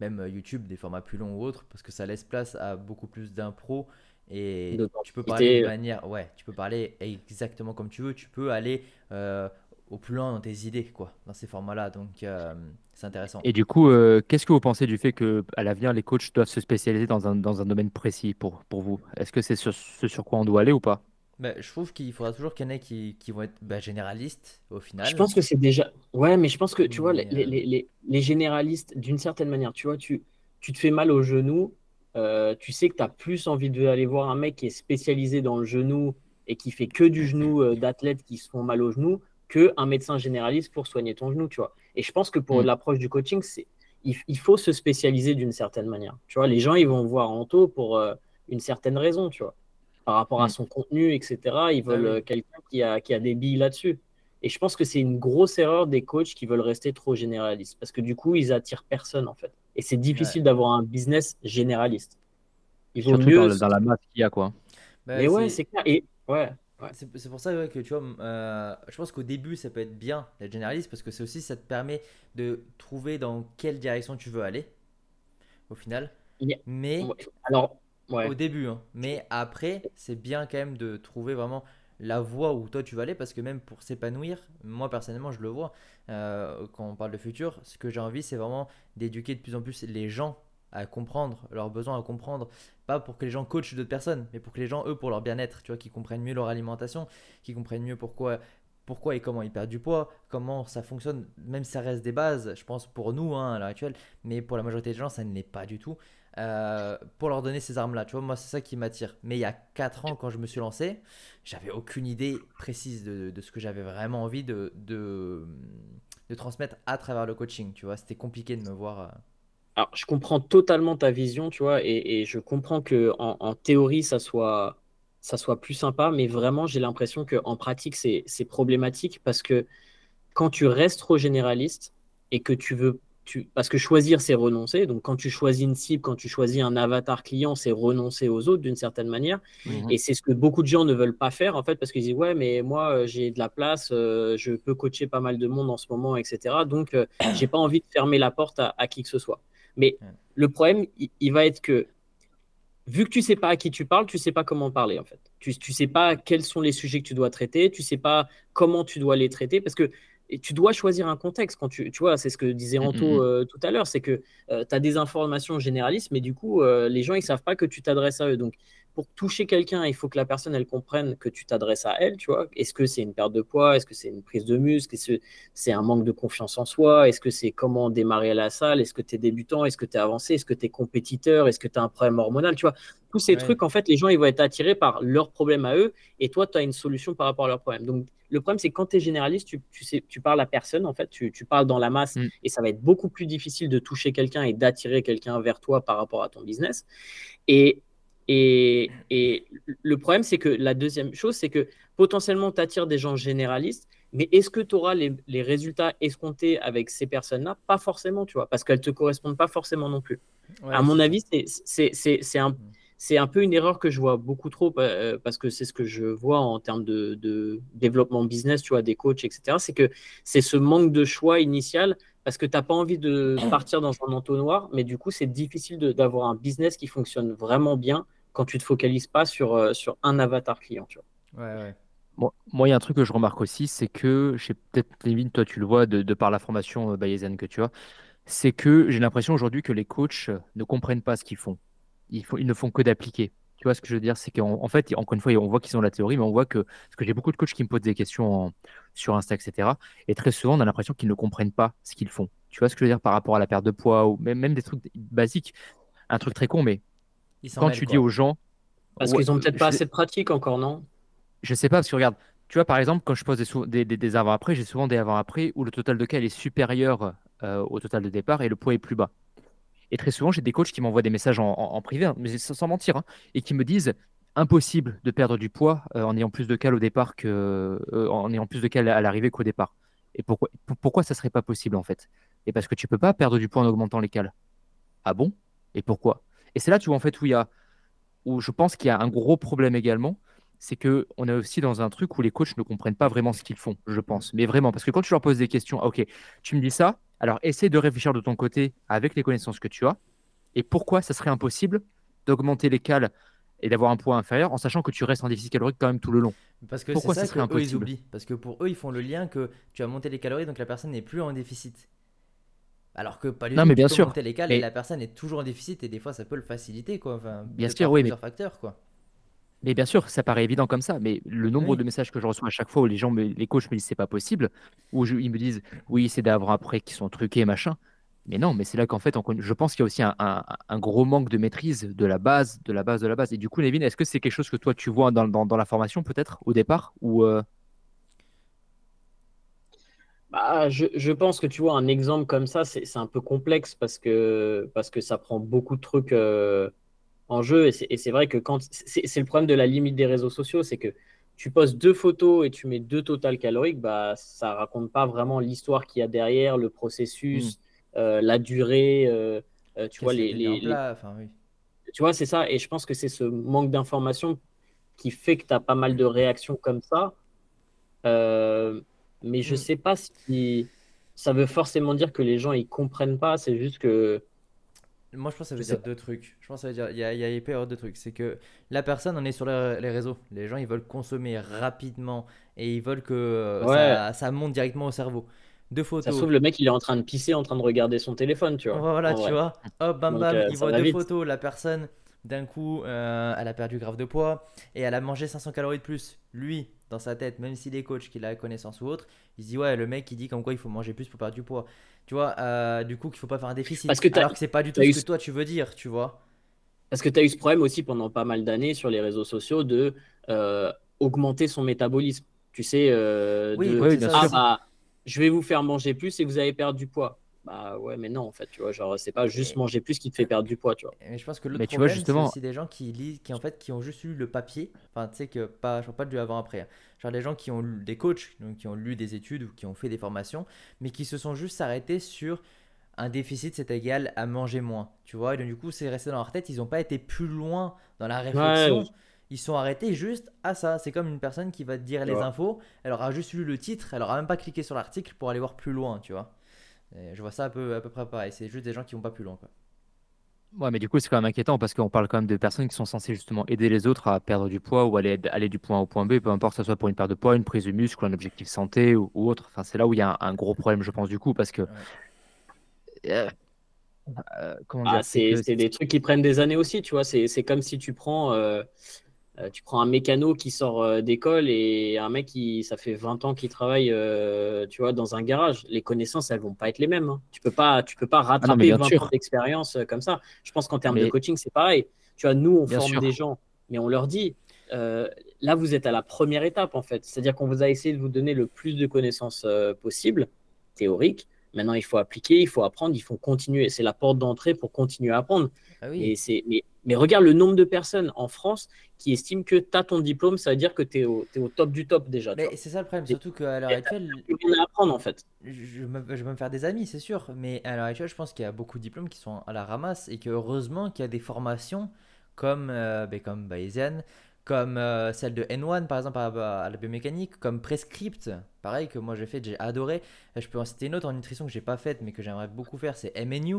même euh, YouTube, des formats plus longs ou autres, parce que ça laisse place à beaucoup plus d'impro et tu peux parler de manière, ouais, tu peux parler exactement comme tu veux. Tu peux aller euh, au plus loin dans tes idées, quoi, dans ces formats-là. Donc euh, c'est intéressant. Et du coup, euh, qu'est-ce que vous pensez du fait que à l'avenir, les coachs doivent se spécialiser dans un, dans un domaine précis pour, pour vous? Est-ce que c'est sur- ce sur quoi on doit aller ou pas? Mais je trouve qu'il faudra toujours qu'il y en ait qui, qui vont être bah, généralistes au final. Je pense que c'est déjà. Ouais, mais je pense que, tu vois, les, euh, les, les, les généralistes, d'une certaine manière, tu vois, tu, tu te fais mal au genou, euh, tu sais que tu as plus envie d'aller voir un mec qui est spécialisé dans le genou et qui fait que du genou euh, d'athlètes qui se font mal au genou qu'un médecin généraliste pour soigner ton genou, tu vois. Et je pense que pour Mm. l'approche du coaching, c'est il, il faut se spécialiser d'une certaine manière. Tu vois, les gens, ils vont voir Anto pour euh, une certaine raison, tu vois. Par rapport à Mm. son contenu, etc., ils veulent oui. euh, quelqu'un qui a, qui a des billes là-dessus. Et je pense que c'est une grosse erreur des coachs qui veulent rester trop généralistes parce que du coup, ils attirent personne en fait. Et c'est difficile d'avoir un business généraliste. il vaut Surtout mieux. dans, le- dans la masse qu'il y a, quoi. Bah, Mais ouais, c'est- clair. Et ouais, ouais. C'est c'est pour ça ouais, que tu vois, euh, je pense qu'au début ça peut être bien d'être généraliste parce que c'est aussi ça te permet de trouver dans quelle direction tu veux aller au final. Yeah. Mais Ouais. Alors, au début, hein. mais après c'est bien quand même de trouver vraiment la voie où toi tu vas aller parce que même pour s'épanouir, moi personnellement je le vois euh, quand on parle de futur, ce que j'ai envie c'est vraiment d'éduquer de plus en plus les gens à comprendre leurs besoins, à comprendre, pas pour que les gens coachent d'autres personnes, mais pour que les gens, eux, pour leur bien-être, tu vois, qu'ils comprennent mieux leur alimentation, qu'ils comprennent mieux pourquoi, pourquoi et comment ils perdent du poids, comment ça fonctionne, même si ça reste des bases, je pense, pour nous, hein, à l'heure actuelle, mais pour la majorité des gens, ça ne l'est pas du tout. Euh, pour leur donner ces armes-là, tu vois, moi, c'est ça qui m'attire. Mais il y a 4 ans, quand je me suis lancé, j'avais aucune idée précise de, ce que j'avais vraiment envie de, de, de transmettre à travers le coaching, tu vois, c'était compliqué de me voir. euh, Alors, je comprends totalement ta vision, tu vois, et, je comprends que en, théorie, ça soit, ça soit plus sympa, mais vraiment, j'ai l'impression qu'en pratique, c'est problématique parce que quand tu restes trop généraliste et que tu veux, tu, parce que choisir, c'est renoncer. Donc, quand tu choisis une cible, quand tu choisis un avatar client, c'est renoncer aux autres d'une certaine manière. Mhm. Et c'est ce que beaucoup de gens ne veulent pas faire, en fait, parce qu'ils disent, ouais, mais moi, euh, j'ai de la place, euh, je peux coacher pas mal de monde en ce moment, etc. Donc, euh, j'ai pas envie de fermer la porte à, à qui que ce soit. Mais le problème, il, il va être que, vu que tu sais pas à qui tu parles, tu sais pas comment parler, en fait. Tu, tu sais pas quels sont les sujets que tu dois traiter, tu sais pas comment tu dois les traiter, parce que et tu dois choisir un contexte. Quand tu, tu vois, c'est ce que disait Mhm, Anto mhm. euh, tout à l'heure, c'est que tu as des informations généralistes, mais du coup, euh, les gens, ils savent pas que tu t'adresses à eux. Donc, pour toucher quelqu'un, il faut que la personne, elle comprenne que tu t'adresses à elle, tu vois. Est-ce que c'est une perte de poids? Est-ce que c'est une prise de muscle? Est-ce que c'est un manque de confiance en soi? Est-ce que c'est comment démarrer à la salle? Est-ce que tu es débutant? Est-ce que tu es avancé? Est-ce que tu es compétiteur? Est-ce que tu as un problème hormonal? Tu vois, tous ces Ouais. trucs, en fait, les gens, ils vont être attirés par leurs problèmes à eux et toi, tu as une solution par rapport à leurs problèmes. Donc, le problème, c'est que quand tu es généraliste, tu, tu, sais, tu parles à personne, en fait, tu, tu parles dans la masse Mm. et ça va être beaucoup plus difficile de toucher quelqu'un et d'attirer quelqu'un vers toi par rapport à ton business. Et, et, et le problème, c'est que la deuxième chose, c'est que potentiellement, tu attires des gens généralistes, mais est-ce que tu auras les, les résultats escomptés avec ces personnes-là? Pas forcément, tu vois, parce qu'elles ne te correspondent pas forcément non plus. Ouais, à mon avis, c'est- un, c'est un peu une erreur que je vois beaucoup trop euh, parce que c'est ce que je vois en termes de, de développement business, tu vois, des coachs, etc. C'est que c'est ce manque de choix initial parce que tu n'as pas envie de partir dans un entonnoir, mais du coup, c'est difficile d'avoir un business qui fonctionne vraiment bien quand tu ne te focalises pas sur, euh, sur un avatar client, tu vois. Ouais, ouais. Moi, moi, il y a un truc que je remarque aussi, c'est que, je sais peut-être, Lévin, toi tu le vois de, de par la formation euh, Bayesian que tu as, c'est que j'ai l'impression aujourd'hui que les coachs ne comprennent pas ce qu'ils font. Ils, font- ils ne font que d'appliquer. Tu vois ce que je veux dire? C'est qu'en en fait, encore une fois, on voit qu'ils ont la théorie, mais on voit que, parce que j'ai beaucoup de coachs qui me posent des questions en- sur Insta, etc. Et très souvent, on a l'impression qu'ils ne comprennent pas ce qu'ils font. Tu vois ce que je veux dire par rapport à la perte de poids ou même, même des trucs basiques. Un truc très con, mais Ils quand mêlent, tu quoi. dis aux gens, Parce Ouais, qu'ils ont peut-être pas assez de pratique encore, non? Je sais pas, parce que regarde, tu vois, par exemple, quand je pose des, sou- des, des- des avant-après, j'ai souvent des avant-après où le total de cas est supérieur euh, au total de départ et le poids est plus bas. Et très souvent, j'ai des coachs qui m'envoient des messages en, privé, hein, mais sans, mentir, hein, et qui me disent impossible de perdre du poids euh, en ayant plus de cales au départ que, euh, ayant plus de cales à l'arrivée qu'au départ. Et pourquoi, pour- pourquoi ça serait pas possible en fait? Et parce que tu peux pas perdre du poids en augmentant les cales. Ah bon? Et pourquoi? Et c'est là, tu vois, en fait, où il y a, où je pense qu'il y a un gros problème également, c'est que on est aussi dans un truc où les coachs ne comprennent pas vraiment ce qu'ils font, je pense. Mais vraiment, parce que quand tu leur poses des questions, ah, ok, tu me dis ça, alors essaie de réfléchir de ton côté avec les connaissances que tu as, et pourquoi ça serait impossible d'augmenter les cales et d'avoir un poids inférieur en sachant que tu restes en déficit calorique quand même tout le long. Parce que c'est Pourquoi ça ça serait que eux, ils impossible oublient. Parce que pour eux, ils font le lien que tu as monté les calories, donc la personne n'est plus en déficit. Alors que pas du Non, mais bien sûr. monter les cales et Mais- la personne est toujours en déficit et des fois ça peut le faciliter quoi. Enfin, Bien sûr, oui, plusieurs facteurs quoi. Mais bien sûr, ça paraît évident comme ça, mais le nombre Oui. de messages que je reçois à chaque fois où les gens, me- les coachs me disent c'est pas possible, où je- ils me disent oui, c'est d'avant après qui sont truqués, machin. Mais non, mais c'est là qu'en fait, on je pense qu'il y a aussi un, un- un gros manque de maîtrise de la base, de la base, de la base. Et du coup, Nevin, est-ce que c'est quelque chose que toi tu vois dans, dans- dans la formation peut-être au départ ou euh, Bah, je, je pense que tu vois, un exemple comme ça, c'est c'est un peu complexe parce que, parce que ça prend beaucoup de trucs euh, en jeu. Et c'est vrai que quand. C'est le problème de la limite des réseaux sociaux, c'est que tu postes deux photos et tu mets deux totales caloriques, bah, ça raconte pas vraiment l'histoire qu'il y a derrière, le processus, euh, la durée, euh, euh, tu vois, les, les, les- plat, enfin oui. tu vois, c'est ça. Et je pense que c'est ce manque d'information qui fait que tu as pas mal de réactions comme ça. Euh, mais je ne mm. sais pas si ça veut forcément dire que les gens ils comprennent pas. C'est juste que. Moi, je pense que ça veut dire deux trucs. Je pense que ça veut dire il y a, il y a deux trucs. C'est que la personne, on est sur les réseaux. Les gens, ils veulent consommer rapidement et ils veulent que euh, ça, ça monte directement au cerveau deux photos. Ça se trouve, le mec, il est en train de pisser, en train de regarder son téléphone, tu vois. Voilà, tu vois. Hop, bam, bam, euh, il voit deux photos. La personne, d'un coup, euh, elle a perdu grave de poids et elle a mangé 500 calories de plus. Lui, dans sa tête, même s'il est coach, qu'il a connaissance ou autre, il se dit ouais, le mec, il dit comme quoi il faut manger plus pour perdre du poids. Tu vois, euh, du coup, qu'il faut pas faire un déficit. Parce que alors que c'est pas du tout ce que toi tu veux dire, tu vois. Parce que tu as eu ce problème aussi pendant pas mal d'années sur les réseaux sociaux de augmenter son métabolisme. Tu sais, oui, de, oui, bien sûr. Bah, je vais vous faire manger plus et vous allez perdre du poids. Bah ouais, mais non, en fait, tu vois, genre, c'est pas juste manger plus qui te fait perdre du poids, tu vois. Mais je pense que l'autre problème, justement... c'est des gens qui lisent, qui en fait, qui ont juste lu le papier, enfin, tu sais, que pas, je pas du avant-après. Hein. Genre, des gens qui ont lu, des coachs, donc, qui ont lu des études ou qui ont fait des formations, mais qui se sont juste arrêtés sur un déficit, c'est égal à manger moins, tu vois. Et donc, du coup, c'est resté dans leur tête, ils n'ont pas été plus loin dans la réflexion ils sont arrêtés juste à ça. C'est comme une personne qui va te dire les infos, elle aura juste lu le titre, elle aura même pas cliqué sur l'article pour aller voir plus loin, tu vois. Je vois ça un peu, à peu près pareil. C'est juste des gens qui vont pas plus loin, quoi. Ouais, mais du coup, c'est quand même inquiétant parce qu'on parle quand même de personnes qui sont censées justement aider les autres à perdre du poids ou aller, aller du point A au point B, peu importe que ce soit pour une perte de poids, une prise de muscle, un objectif santé ou, autre. Enfin, c'est là où il y a un, gros problème, je pense, du coup, parce que. Euh, euh, ah, c'est des trucs qui prennent des années aussi, tu vois. C'est comme si tu prends. Euh, euh, tu prends un mécano qui sort euh, d'école et un mec qui, ça fait 20 ans qu'il travaille, euh, tu vois, dans un garage. Les connaissances, elles vont pas être les mêmes. Hein. Tu peux pas, tu peux pas ah rattraper 20 ans d'expérience comme ça. Je pense qu'en termes de coaching, c'est pareil. Tu vois, nous, on forme des gens, mais on leur dit, là, vous êtes à la première étape, en fait. C'est-à-dire qu'on vous a essayé de vous donner le plus de connaissances possible, théoriques. Maintenant, il faut appliquer, il faut apprendre, il faut continuer. C'est la porte d'entrée pour continuer à apprendre. Ah et c'est, mais, mais, regarde le nombre de personnes en France qui estiment que tu as ton diplôme, ça veut dire que tu es, au top du top déjà. Mais c'est ça le problème, surtout qu'à l'heure actuelle. à apprendre en fait. Je, vais me faire des amis, c'est sûr. Mais à l'heure actuelle, je pense qu'il y a beaucoup de diplômes qui sont à la ramasse et que heureusement qu'il y a des formations comme, euh, ben, comme Bayesian, comme euh, celle de N1 par exemple à, la biomécanique, comme Prescript, pareil que moi j'ai fait, j'ai adoré. Je peux en citer une autre en nutrition que j'ai pas faite mais que j'aimerais beaucoup faire, c'est MNU,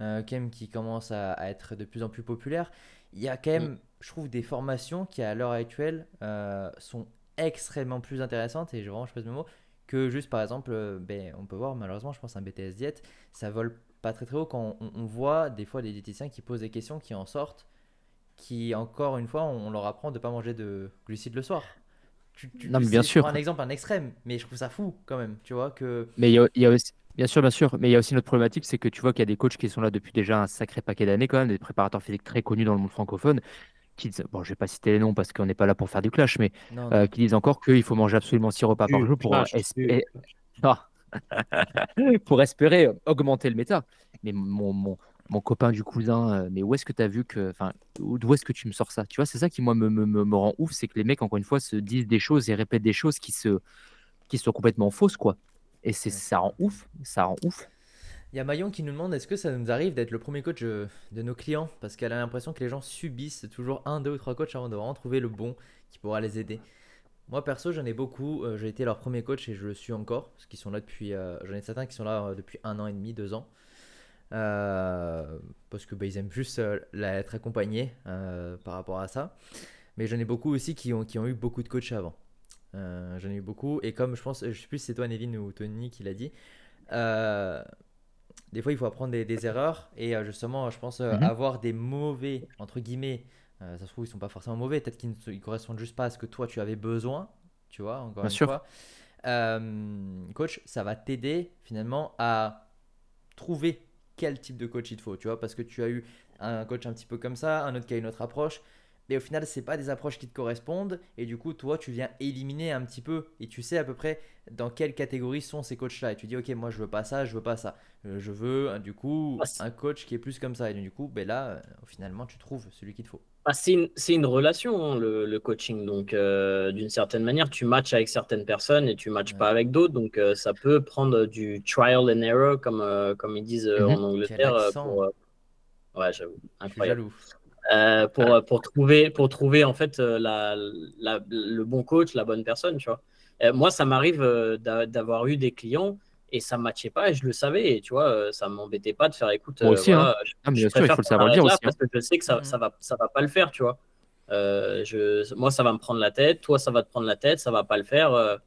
euh, qui commence à, être de plus en plus populaire. Il y a quand même, mm. je trouve, des formations qui à l'heure actuelle euh, sont extrêmement plus intéressantes et je, vraiment je pèse mes mots que juste par exemple, euh, ben, on peut voir malheureusement, je pense un BTS diète, ça vole pas très très haut quand on voit des fois des diététiciens qui posent des questions qui en sortent qui, encore une fois, on leur apprend de ne pas manger de glucides le soir. Tu, non, mais bien sûr. un exemple, un extrême, mais je trouve ça fou quand même, tu vois que. Mais il y, a, aussi, bien sûr, bien sûr, mais il y a aussi une autre problématique, c'est que tu vois qu'il y a des coachs qui sont là depuis déjà un sacré paquet d'années quand même, des préparateurs physiques très connus dans le monde francophone, qui disent, bon, je vais pas citer les noms parce qu'on n'est pas là pour faire du clash, mais euh, qui disent encore qu'il faut manger absolument six repas par jour pour, espérer... pour espérer augmenter le méta. Mais mon, mon, mon copain du cousin, mais où est-ce que tu as vu que. Enfin, d'où est-ce que tu me sors ça? Tu vois, c'est ça qui, moi, me, me, me rend ouf, c'est que les mecs, encore une fois, se disent des choses et répètent des choses qui, se, qui sont complètement fausses, quoi. Et c'est, ça rend ouf, ça rend ouf. Il y a Mayon qui nous demande est-ce que ça nous arrive d'être le premier coach de nos clients? Parce qu'elle a l'impression que les gens subissent toujours un, deux ou trois coachs avant de vraiment trouver le bon qui pourra les aider. Moi perso, j'en ai beaucoup. j'ai été leur premier coach et je le suis encore. Parce qu'ils sont là depuis. j'en ai certains qui sont là depuis un an et demi, deux ans. Euh, parce que bah, ils aiment juste euh, être accompagnés euh, par rapport à ça. Mais j'en ai beaucoup aussi qui ont, qui ont eu beaucoup de coachs avant. J'en ai eu beaucoup. Et comme je pense, je sais plus si c'est toi, Nevin ou Tony qui l'a dit, des fois il faut apprendre des, erreurs. Et justement, je pense mhm. avoir des mauvais, entre guillemets, ça se trouve, ils sont pas forcément mauvais, peut-être qu'ils ne correspondent juste pas à ce que toi tu avais besoin. Tu vois, encore une fois. coach, ça va t'aider finalement à trouver quel type de coach il te faut, tu vois, parce que tu as eu un coach un petit peu comme ça, un autre qui a une autre approche, mais au final, c'est pas des approches qui te correspondent, et du coup, toi, tu viens éliminer un petit peu, et tu sais à peu près dans quelle catégorie sont ces coachs-là, et tu dis, ok, moi, je veux pas ça, je veux pas ça, euh, je veux, euh, du coup, un coach qui est plus comme ça, et du coup, ben là, euh, finalement, tu trouves celui qu'il te faut. Bah, c'est une, une, relation, hein, le, coaching. Donc, d'une certaine manière, tu matches avec certaines personnes et tu matches pas avec d'autres. Donc, ça peut prendre du trial and error, comme, comme ils disent en mhm. Angleterre. Pour, ouais, j'avoue. Incroyable. Euh, pour, pour, trouver, pour trouver en fait la, la, le bon coach, la bonne personne, tu vois. moi, ça m'arrive d'avoir eu des clients et ça ne matchait pas et je le savais et tu vois ça m'embêtait pas de faire écoute moi aussi hein. je, ah, bien sûr il faut le savoir dire aussi parce hein. que je sais que ça, ça va ça va pas le faire tu vois je, moi ça va me prendre la tête toi ça va te prendre la tête ça va pas le faire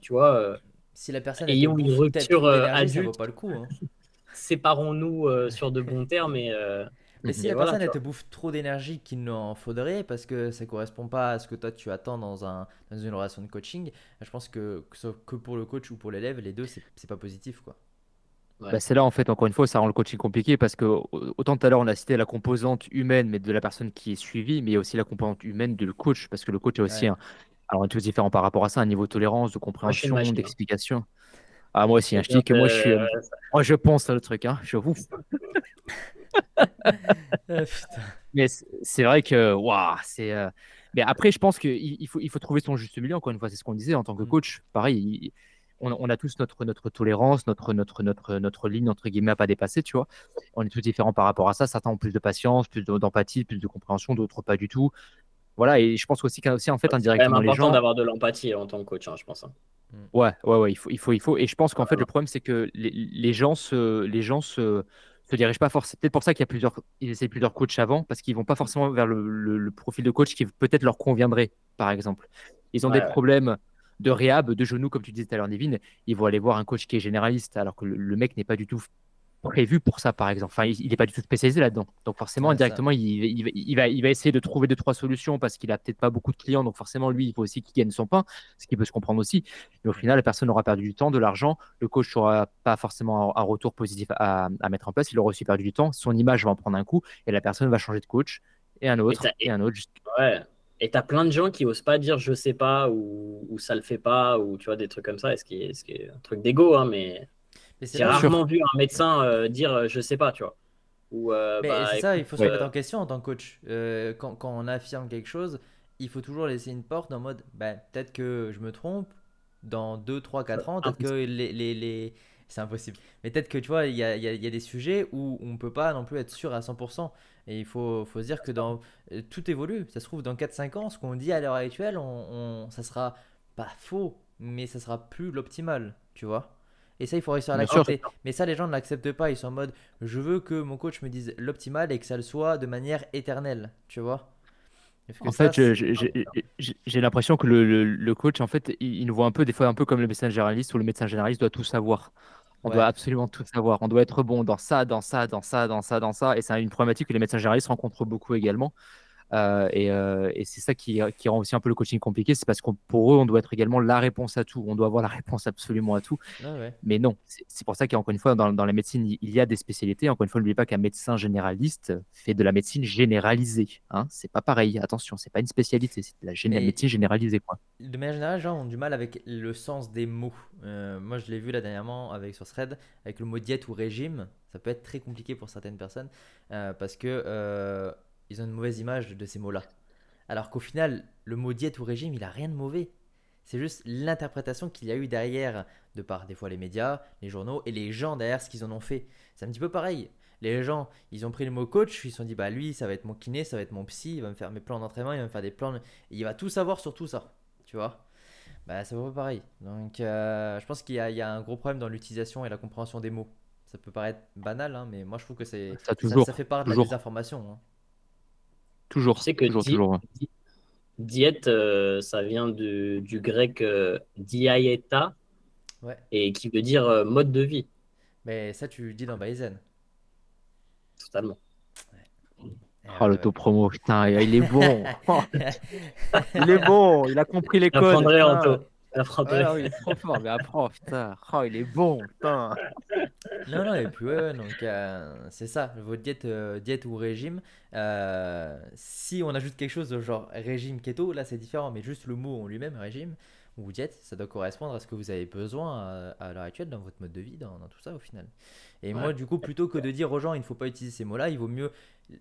tu vois si la personne a une rupture adulte ça vaut pas le coup hein. séparons-nous euh, sur de bons termes. Et, euh, mais si la personne elle te bouffe trop d'énergie qu'il n'en faudrait parce que ça correspond pas à ce que toi tu attends dans, un, dans une relation de coaching, je pense que que, que pour le coach ou pour l'élève, les deux c'est pas positif quoi. Bah, c'est là en fait encore une fois ça rend le coaching compliqué parce que autant tout à l'heure on a cité la composante humaine mais de la personne qui est suivie mais il y a aussi la composante humaine du coach parce que le coach est aussi un, alors on est tous différents par rapport à ça un niveau de tolérance de compréhension d'explication ah, moi aussi, hein, je dis que moi, je suis. Euh, moi, je pense à le truc, hein, je vous. Ah, mais c'est vrai que, waouh, c'est. Euh, mais après, je pense qu'il il faut, il faut trouver son juste milieu. Encore une fois, c'est ce qu'on disait en tant que mm. coach. Pareil, on, a tous notre, notre tolérance, notre, notre, notre, notre ligne, entre guillemets, à pas dépasser, tu vois. On est tous différents par rapport à ça. Certains ont plus de patience, plus d'empathie, plus de compréhension, d'autres pas du tout. Voilà, et je pense aussi qu'aussi, en fait, indirectement, les gens. C'est important d'avoir de l'empathie en tant que coach, hein, je pense. Hein. Ouais, ouais, ouais, il faut, il faut, il faut. Et je pense qu'en fait, le problème, c'est que les, les, gens se, les gens se, se dirigent pas forcément. C'est peut-être pour ça qu'il y a plusieurs, ils essaient plusieurs coachs avant, parce qu'ils vont pas forcément vers le, le, profil de coach qui peut-être leur conviendrait, par exemple. Ils ont des problèmes de réhab, de genoux, comme tu disais tout à l'heure, Nevin. Ils vont aller voir un coach qui est généraliste, alors que le, mec n'est pas du tout prévu pour ça, par exemple. Enfin, il n'est pas du tout spécialisé là-dedans. Donc forcément, indirectement, il, il, va, il va essayer de trouver deux, trois solutions parce qu'il a peut-être pas beaucoup de clients. Donc forcément, lui, il faut aussi qu'il gagne son pain, ce qui peut se comprendre aussi. Mais au final, la personne aura perdu du temps, de l'argent. Le coach n'aura pas forcément un, retour positif à, mettre en place. Il aura aussi perdu du temps. Son image va en prendre un coup et la personne va changer de coach et un autre et, un autre. Ouais. Et tu as plein de gens qui osent pas dire je sais pas ou, ou ça le fait pas ou tu vois des trucs comme ça. ce qui est, ce qui est un truc d'ego, hein, mais j'ai rarement vu un médecin euh, dire euh, je sais pas, tu vois. Ou, euh, bah, c'est ça, il faut se mettre en question en tant que coach. quand, quand, on affirme quelque chose, il faut toujours laisser une porte en mode bah, peut-être que je me trompe dans 2, 3, 4 ans, peut-être que les, les, les... c'est impossible. Mais peut-être que tu vois, il y a, y a, des sujets où on ne peut pas non plus être sûr à 100%. Et il faut, faut se dire que dans, tout évolue. Ça se trouve, dans 4-5 ans, ce qu'on dit à l'heure actuelle, on, on, ça sera pas faux, mais ça sera plus l'optimal, tu vois. Et ça, il faut réussir à l'accepter. Mais ça, les gens ne l'acceptent pas. Ils sont en mode, je veux que mon coach me dise l'optimal et que ça le soit de manière éternelle. Tu vois? En fait, j'ai l'impression que le, coach, en fait, il, nous voit un peu, des fois, un peu comme le médecin généraliste où le médecin généraliste doit tout savoir. On doit absolument tout savoir. On doit être bon dans ça, dans ça, dans ça, dans ça, dans ça. Et c'est une problématique que les médecins généralistes rencontrent beaucoup également. Euh, euh, et, c'est ça qui, rend aussi un peu le coaching compliqué, c'est parce que pour eux, on doit être également la réponse à tout. On doit avoir la réponse absolument à tout. Ah Mais non, c'est pour ça qu'encore une fois, dans, la médecine, il y a des spécialités. Encore une fois, n'oubliez pas qu'un médecin généraliste fait de la médecine généralisée. Hein c'est pas pareil, attention, c'est pas une spécialité, c'est de la médecine généralisée. Quoi. De manière générale, les gens ont du mal avec le sens des mots. Euh, moi, je l'ai vu là dernièrement avec, sur Thread, avec le mot diète ou régime. Ça peut être très compliqué pour certaines personnes parce que ils ont une mauvaise image de ces mots-là. Alors qu'au final, le mot diète ou régime, il a rien de mauvais. C'est juste l'interprétation qu'il y a eu derrière, de par des fois les médias, les journaux et les gens derrière ce qu'ils en ont fait. C'est un petit peu pareil. Les gens, ils ont pris le mot coach, ils se sont dit, bah lui, ça va être mon kiné, ça va être mon psy, il va me faire mes plans d'entraînement, il va me faire des plans. il va tout savoir sur tout ça. Tu vois? Bah, ça va pas pareil. Donc, euh, je pense qu'il y, a un gros problème dans l'utilisation et la compréhension des mots. Ça peut paraître banal, hein, mais moi je trouve que c'est ça, ça, fait part de la désinformation. Hein. Toujours. C'est que toujours, diète, euh, ça vient du, du grec euh, diaeta, et qui veut dire euh, mode de vie. Mais ça, tu le dis dans Baizen. Totalement. Oh, le taux promo, putain, il est bon. il est bon, il a compris les codes. Ah, il est trop fort, mais apprends, putain. Oh, il est bon, putain. Non, non, et puis ouais, donc euh, c'est ça, votre diète, euh, diète ou régime. Euh, si on ajoute quelque chose de genre régime keto, là c'est différent, mais juste le mot en lui-même, régime ou diète, ça doit correspondre à ce que vous avez besoin à, l'heure actuelle dans votre mode de vie, dans, tout ça au final. Et moi, du coup, plutôt que de dire aux gens il ne faut pas utiliser ces mots-là, il vaut mieux,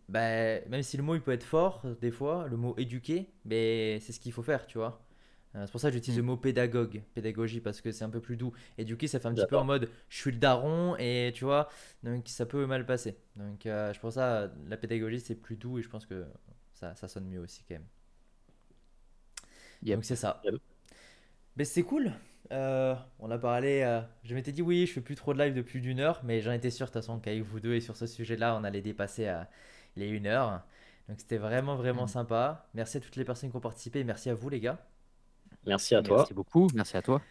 bah, même si le mot il peut être fort des fois, le mot éduquer, mais c'est ce qu'il faut faire, tu vois. Euh, c'est pour ça que j'utilise Mm. le mot pédagogue, pédagogie, parce que c'est un peu plus doux. Et du coup, ça fait un petit peu en mode je suis le daron, et tu vois, donc ça peut mal passer. Donc, euh, je pense ça, la pédagogie, c'est plus doux, et je pense que ça, ça sonne mieux aussi quand même. Yep. Donc, c'est ça. Yep. Mais c'est cool. Euh, on a parlé. euh, je m'étais dit oui, je fais plus trop de live de plus d'une heure, mais j'en étais sûr de toute façon qu'avec vous deux et sur ce sujet-là, on allait dépasser les une heure. Donc c'était vraiment vraiment Mm. sympa. Merci à toutes les personnes qui ont participé et merci à vous les gars. Merci à toi. Merci beaucoup. Merci à toi.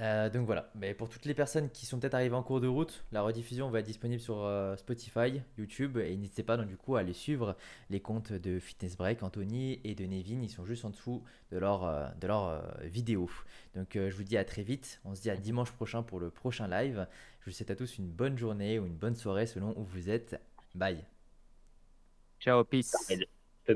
Euh, donc voilà, mais pour toutes les personnes qui sont peut-être arrivées en cours de route, la rediffusion va être disponible sur euh, Spotify, YouTube, et n'hésitez pas donc du coup à aller suivre les comptes de Fitness Break, Anthony et de Nevin, ils sont juste en dessous de leur, euh, de leur euh, vidéo. Donc euh, je vous dis à très vite, on se dit à dimanche prochain pour le prochain live. Je vous souhaite à tous une bonne journée ou une bonne soirée selon où vous êtes. Bye Ciao, peace. Bye.